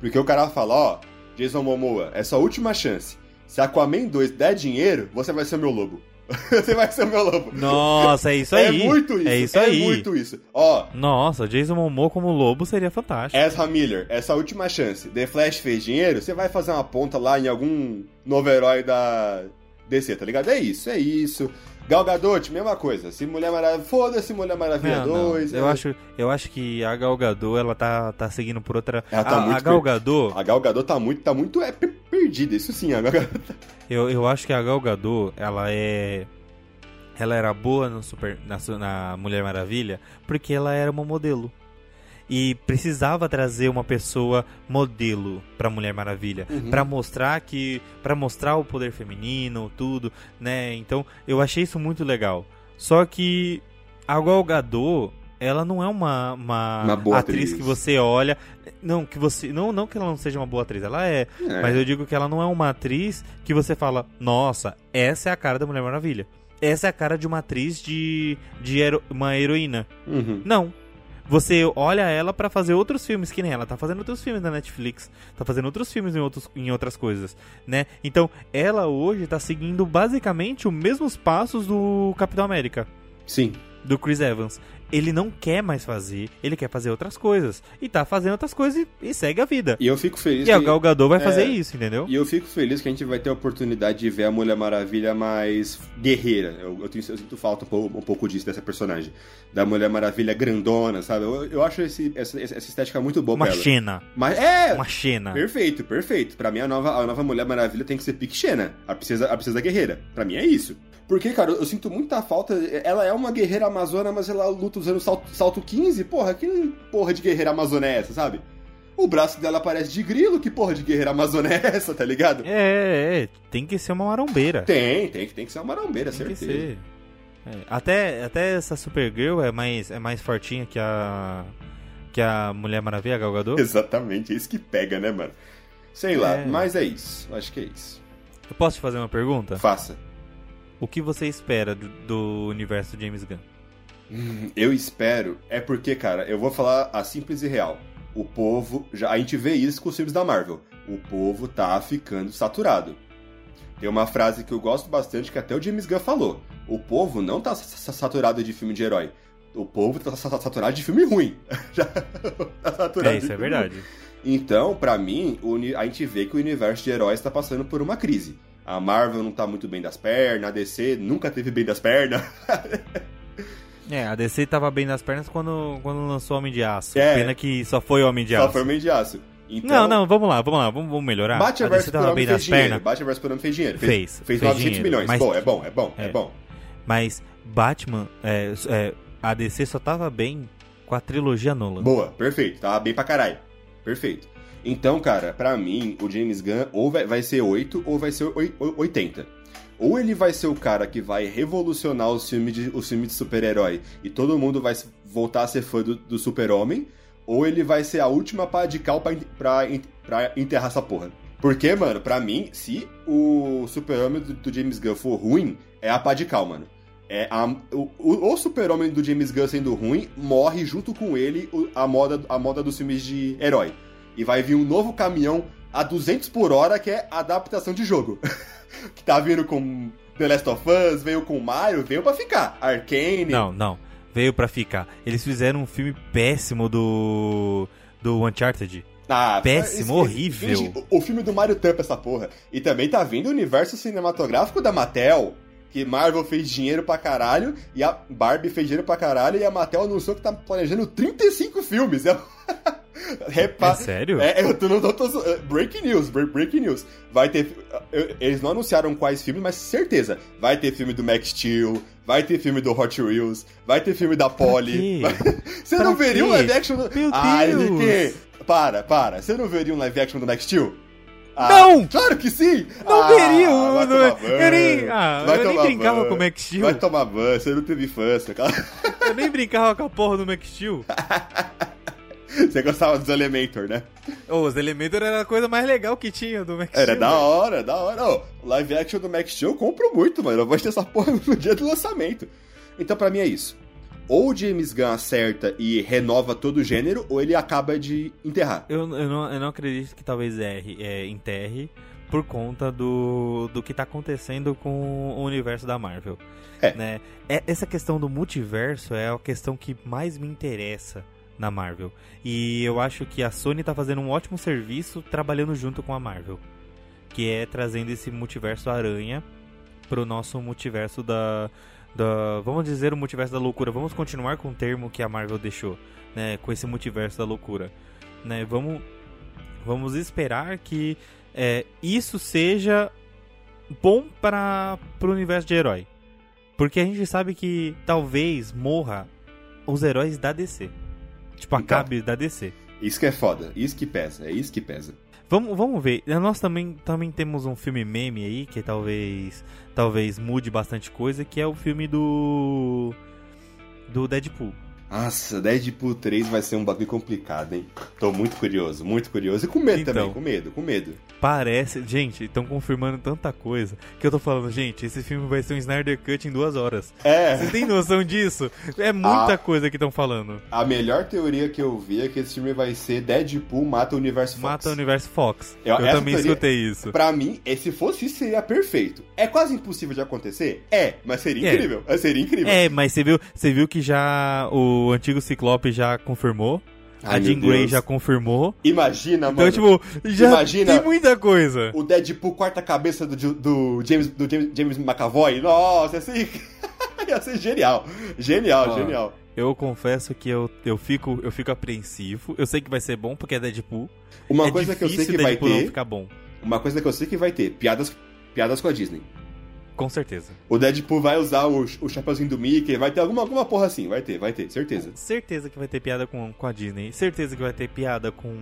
Porque o cara fala, ó, Jason Momoa, é sua última chance. Se Aquaman 2 der dinheiro, você vai ser meu lobo. você vai ser meu lobo. Nossa, é isso é aí. É muito isso. É isso aí. É muito isso. Ó. Nossa, Jason Momoa como lobo seria fantástico. Ezra Miller, essa última chance. The Flash fez dinheiro, você vai fazer uma ponta lá em algum novo herói da DC, tá ligado? É isso, é isso. Gal Gadot, mesma coisa. Se Mulher Maravilha. Foda-se Mulher Maravilha não, 2. Não. Eu, é... acho, eu acho que a Gal Gadot, ela tá, tá seguindo por outra. Ela tá a, muito a Gal Gadot. A Gal Gadot tá muito, tá muito é, perdida, isso sim. A Gal eu, eu acho que a Gal Gadot, ela é. Ela era boa no super, na, na Mulher Maravilha porque ela era uma modelo e precisava trazer uma pessoa modelo para Mulher Maravilha, uhum. para mostrar que para mostrar o poder feminino, tudo, né? Então, eu achei isso muito legal. Só que a Gal Gadot, ela não é uma, uma, uma boa atriz, atriz, que você olha, não que você, não, não que ela não seja uma boa atriz, ela é, é, mas eu digo que ela não é uma atriz que você fala, nossa, essa é a cara da Mulher Maravilha. Essa é a cara de uma atriz de, de hero, uma heroína. Uhum. Não, você olha ela para fazer outros filmes, que nem ela tá fazendo outros filmes na Netflix, tá fazendo outros filmes em, outros, em outras coisas, né? Então, ela hoje tá seguindo basicamente os mesmos passos do Capitão América. Sim. Do Chris Evans ele não quer mais fazer, ele quer fazer outras coisas. E tá fazendo outras coisas e, e segue a vida. E eu fico feliz. E que, o Gal Gadot vai é, fazer isso, entendeu? E eu fico feliz que a gente vai ter a oportunidade de ver a Mulher Maravilha mais guerreira. Eu, eu, tenho, eu sinto falta um pouco, um pouco, disso, dessa personagem. Da Mulher Maravilha grandona, sabe? Eu, eu acho esse, essa, essa estética muito boa Uma. Xena. Mas, é! Uma Xena. Perfeito, perfeito. Pra mim, a nova, a nova Mulher Maravilha tem que ser pique Xena. A princesa, a princesa guerreira. Pra mim é isso. Porque, cara, eu sinto muita falta. Ela é uma guerreira amazona, mas ela luta usando salto, salto 15, porra, que porra de guerreira amazona é essa, sabe? O braço dela parece de grilo, que porra de guerreira amazona é essa, tá ligado? É, é, tem que ser uma marombeira. Tem, tem, tem que ser uma marombeira, Tem certeza. que ser. É, até, até essa Supergirl é mais, é mais fortinha que a. que a Mulher Maravilha, a Gal Gadot. Exatamente, é isso que pega, né, mano? Sei lá, É. mas é isso. Acho que é isso. Eu posso te fazer uma pergunta? Faça. O que você espera do, do universo James Gunn? Hum, Eu espero. É porque, cara, eu vou falar a simples e real. O povo. Já, a gente vê isso com os filmes da Marvel. O povo tá ficando saturado. Tem uma frase que eu gosto bastante que até o James Gunn falou. O povo não tá sa- sa- saturado de filme de herói. O povo tá sa- saturado de filme ruim. Já tá saturado É, isso é verdade. ruim. Então, pra mim, a gente vê que o universo de heróis tá passando por uma crise. A Marvel não tá muito bem das pernas, a DC nunca teve bem das pernas. É, a DC tava bem nas pernas quando, quando lançou Homem de Aço. É. Pena que só foi Homem de Só Aço. foi Homem de Aço. Então, Não, não, vamos lá, vamos lá, vamos, vamos melhorar. Batman a vs Superman bem fez dinheiro. pernas, Batman vs Superman fez dinheiro. Fez, Fez, fez 900 dinheiro, milhões. mas- Bom, é bom, é bom, é, É. bom. mas Batman, é, é, a DC só tava bem com a trilogia Nolan. Boa, perfeito. Tava bem pra caralho. Perfeito. Então, cara, pra mim, o James Gunn ou vai, ser 8 ou vai ser oi- oi- 80. Ou ele vai ser o cara que vai revolucionar os filmes de, os filmes de super-herói e todo mundo vai voltar a ser fã do, do super-homem, ou ele vai ser a última pá de cal pra, pra, pra enterrar essa porra. Porque, mano, pra mim, se o super-homem do, do James Gunn for ruim, é a pá de cal, mano. É a- o, o, o super-homem do James Gunn sendo ruim, morre junto com ele o- a moda, a moda dos filmes de herói. E vai vir um novo caminhão a 200 por hora, que é a adaptação de jogo. que tá vindo com The Last of Us, veio com Mario, veio pra ficar. Arcane. Não, não. Veio pra ficar. Eles fizeram um filme péssimo do. do Uncharted. Ah, Péssimo, esse- horrível. finge- o, o filme do Mario tampa essa porra. E também tá vindo o universo cinematográfico da Mattel. Que Marvel fez dinheiro pra caralho, e a Barbie fez dinheiro pra caralho, e a Mattel anunciou que tá planejando 35 filmes. É... Repa... É sério? É, eu tô, não tô, tô- é, breaking news, break- breaking news. Vai ter. eu- Eles não anunciaram quais filmes, mas certeza. Vai ter filme do Max Steel, vai ter filme do Hot Wheels, vai ter filme da Polly. quê? vai- Você Pra não veria um quê? live action do. Meu Ai, Deus! Henrique, Para, para. Você não veria um live action do Max Steel? Ah, Não! Claro que sim! Não Ah, veria! vai Eu, tomar eu nem, ah, Vai eu nem brincava banho. com o Max Steel. Vai tomar banho, você não teve infância, cara. Eu nem brincava com a porra do Max Steel. Você gostava dos Elementor, né? Ô, os Elementor era a coisa mais legal que tinha do Max Era Steel. da velho. hora, da hora. Ô, live action do Max Steel eu compro muito, mano. Eu vou ter essa porra no dia do lançamento. Então, pra mim é isso. Ou o James Gunn acerta e renova todo o gênero, ou ele acaba de enterrar. Eu, eu, não, eu não acredito que talvez erre, é, enterre por conta do, do que tá acontecendo com o universo da Marvel. É. Né? É- Essa questão do multiverso é a questão que mais me interessa na Marvel. E eu acho que a Sony tá fazendo um ótimo serviço trabalhando junto com a Marvel. Que é trazendo esse multiverso aranha pro nosso multiverso da, da. Vamos dizer o multiverso da loucura. Vamos continuar com o termo que a Marvel deixou, né? Com esse multiverso da loucura. Né? Vamos, vamos esperar que é, isso seja bom para o universo de herói. Porque a gente sabe que talvez morra os heróis da DC. Tipo, Então. acabe da DC. Isso que é foda. Isso que pesa. É isso que pesa. Vamos, vamos ver. Nós também, também temos um filme meme aí que talvez talvez mude bastante coisa, que é o filme do do Deadpool. Nossa, Deadpool 3 vai ser um bagulho complicado, hein? Tô muito curioso, muito curioso. E com medo Então. também, com medo, com medo. Parece, gente, estão confirmando tanta coisa que eu tô falando, gente, esse filme vai ser um Snyder Cut em duas horas. É. Vocês têm noção disso? É muita Ah. coisa que estão falando. A melhor teoria que eu vi é que esse filme vai ser Deadpool mata o universo Fox. Mata o universo Fox. Eu- Eu, também teoria- escutei isso. Pra mim, se fosse isso, seria perfeito. É quase impossível de acontecer? É, mas seria É. incrível. É, Seria incrível. É, mas você viu, você viu que já o antigo Ciclope já confirmou. Ai, a Jean Grey Deus. já confirmou. Imagina, Então, mano. tipo, já imagina- tem muita coisa. O Deadpool corta a cabeça do, do, James, do James, James McAvoy. Nossa, ser, ia ser genial. Genial, Ó, genial. Eu confesso que eu, eu, fico, eu fico apreensivo. Eu sei que vai ser bom porque é Deadpool. Uma é coisa que eu sei que vai ter. Uma coisa que eu sei que vai ter. Piadas, piadas com a Disney. Com certeza. O Deadpool vai usar o, o chapeuzinho do Mickey, vai ter alguma, alguma porra assim, vai ter, vai ter, certeza. Certeza que vai ter piada com, com a Disney. Certeza que vai ter piada com,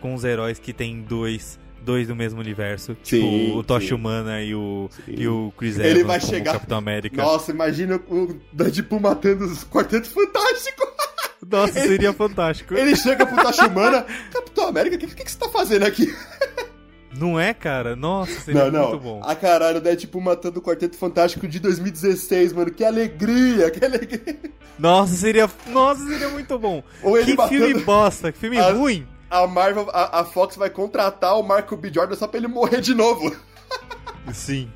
com os heróis que tem dois dois do mesmo universo. Sim, tipo, o Tocha Humana e o, e o Chris Evans Ele vai chegar... Capitão América. Nossa, imagina o Deadpool matando os Quarteto Fantástico. Nossa, ele, seria fantástico. Ele chega pro Tocha Humana, Capitão América, o que, que, que você tá fazendo aqui? Não é, cara? Nossa, seria não, não. muito bom. A caralho, né? Tipo, matando o Quarteto Fantástico de 2016, mano. Que alegria, que alegria. Nossa, seria. Nossa, seria muito bom. Ou ele que matando... filme bosta, que filme a, ruim. A Marvel, a, a, Fox vai contratar o Marco B. Jordan só pra ele morrer de novo. Sim.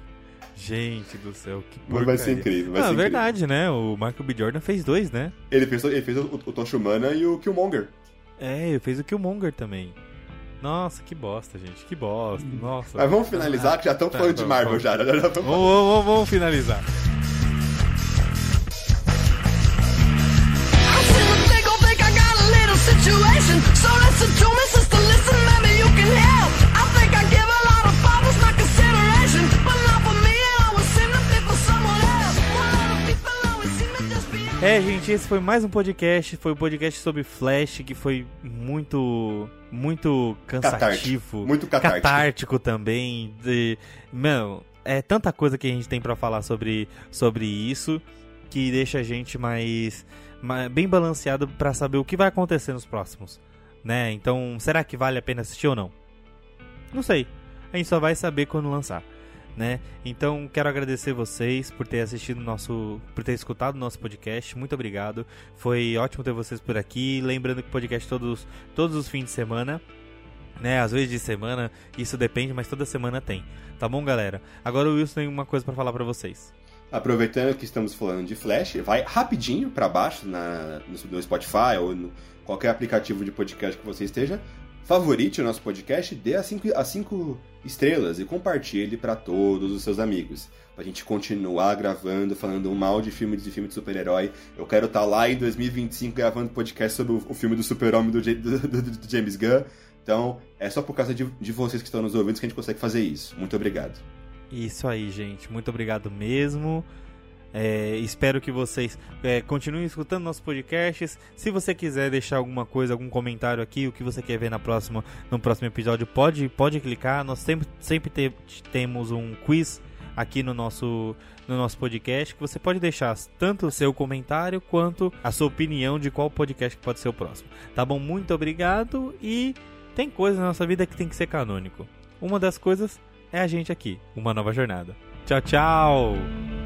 Gente do céu, que porcaria. Vai ser incrível, vai Não, ser verdade, né? O Marco B. Jordan fez dois, né? Ele fez, ele fez o, o Tocha Humana e o Killmonger. É, ele fez o Killmonger também. Nossa, que bosta, gente. Que bosta. Nossa. Mas vamos finalizar, que já estamos tá, falando de Marvel vamos. já. já, já vamos, vamos, vamos finalizar. situation. So listen to me, sister, listen, maybe you can help. É, gente, esse foi mais um podcast. Foi um podcast sobre Flash, que foi muito muito cansativo. Catártico. Muito catártico. catártico também. De, meu, é tanta coisa que a gente tem para falar sobre, sobre isso que deixa a gente mais, mais bem balanceado para saber o que vai acontecer nos próximos, né? Então, será que vale a pena assistir ou não? Não sei. A gente só vai saber quando lançar né? Então quero agradecer vocês por ter assistido nosso, por ter escutado nosso podcast. Muito obrigado. Foi ótimo ter vocês por aqui. Lembrando que podcast todos todos os fins de semana, né? Às vezes de semana, isso depende, mas toda semana tem. Tá bom, galera? Agora o Wilson tem uma coisa para falar para vocês. Aproveitando que estamos falando de Flash, vai rapidinho para baixo na, no Spotify ou no qualquer aplicativo de podcast que você esteja favorite o nosso podcast, dê as 5 as cinco estrelas e compartilhe para todos os seus amigos. Pra gente continuar gravando, falando mal de filme de filme de super-herói. Eu quero estar tá lá em 2025 gravando podcast sobre o, o filme do super-homem do, do, do, do, James Gunn. Então, é só por causa de, de vocês que estão nos ouvindo que a gente consegue fazer isso. Muito obrigado. Isso aí, gente. Muito obrigado mesmo. É, espero que vocês é, continuem escutando nossos podcasts. Se você quiser deixar alguma coisa, algum comentário aqui, o que você quer ver na próxima, no próximo episódio, pode, pode clicar. Nós sempre, sempre te, temos um quiz aqui no nosso, no nosso podcast que você pode deixar tanto o seu comentário quanto a sua opinião de qual podcast pode ser o próximo. Tá bom? Muito obrigado e tem coisas na nossa vida que tem que ser canônico. Uma das coisas é a gente aqui, uma nova jornada. Tchau, tchau!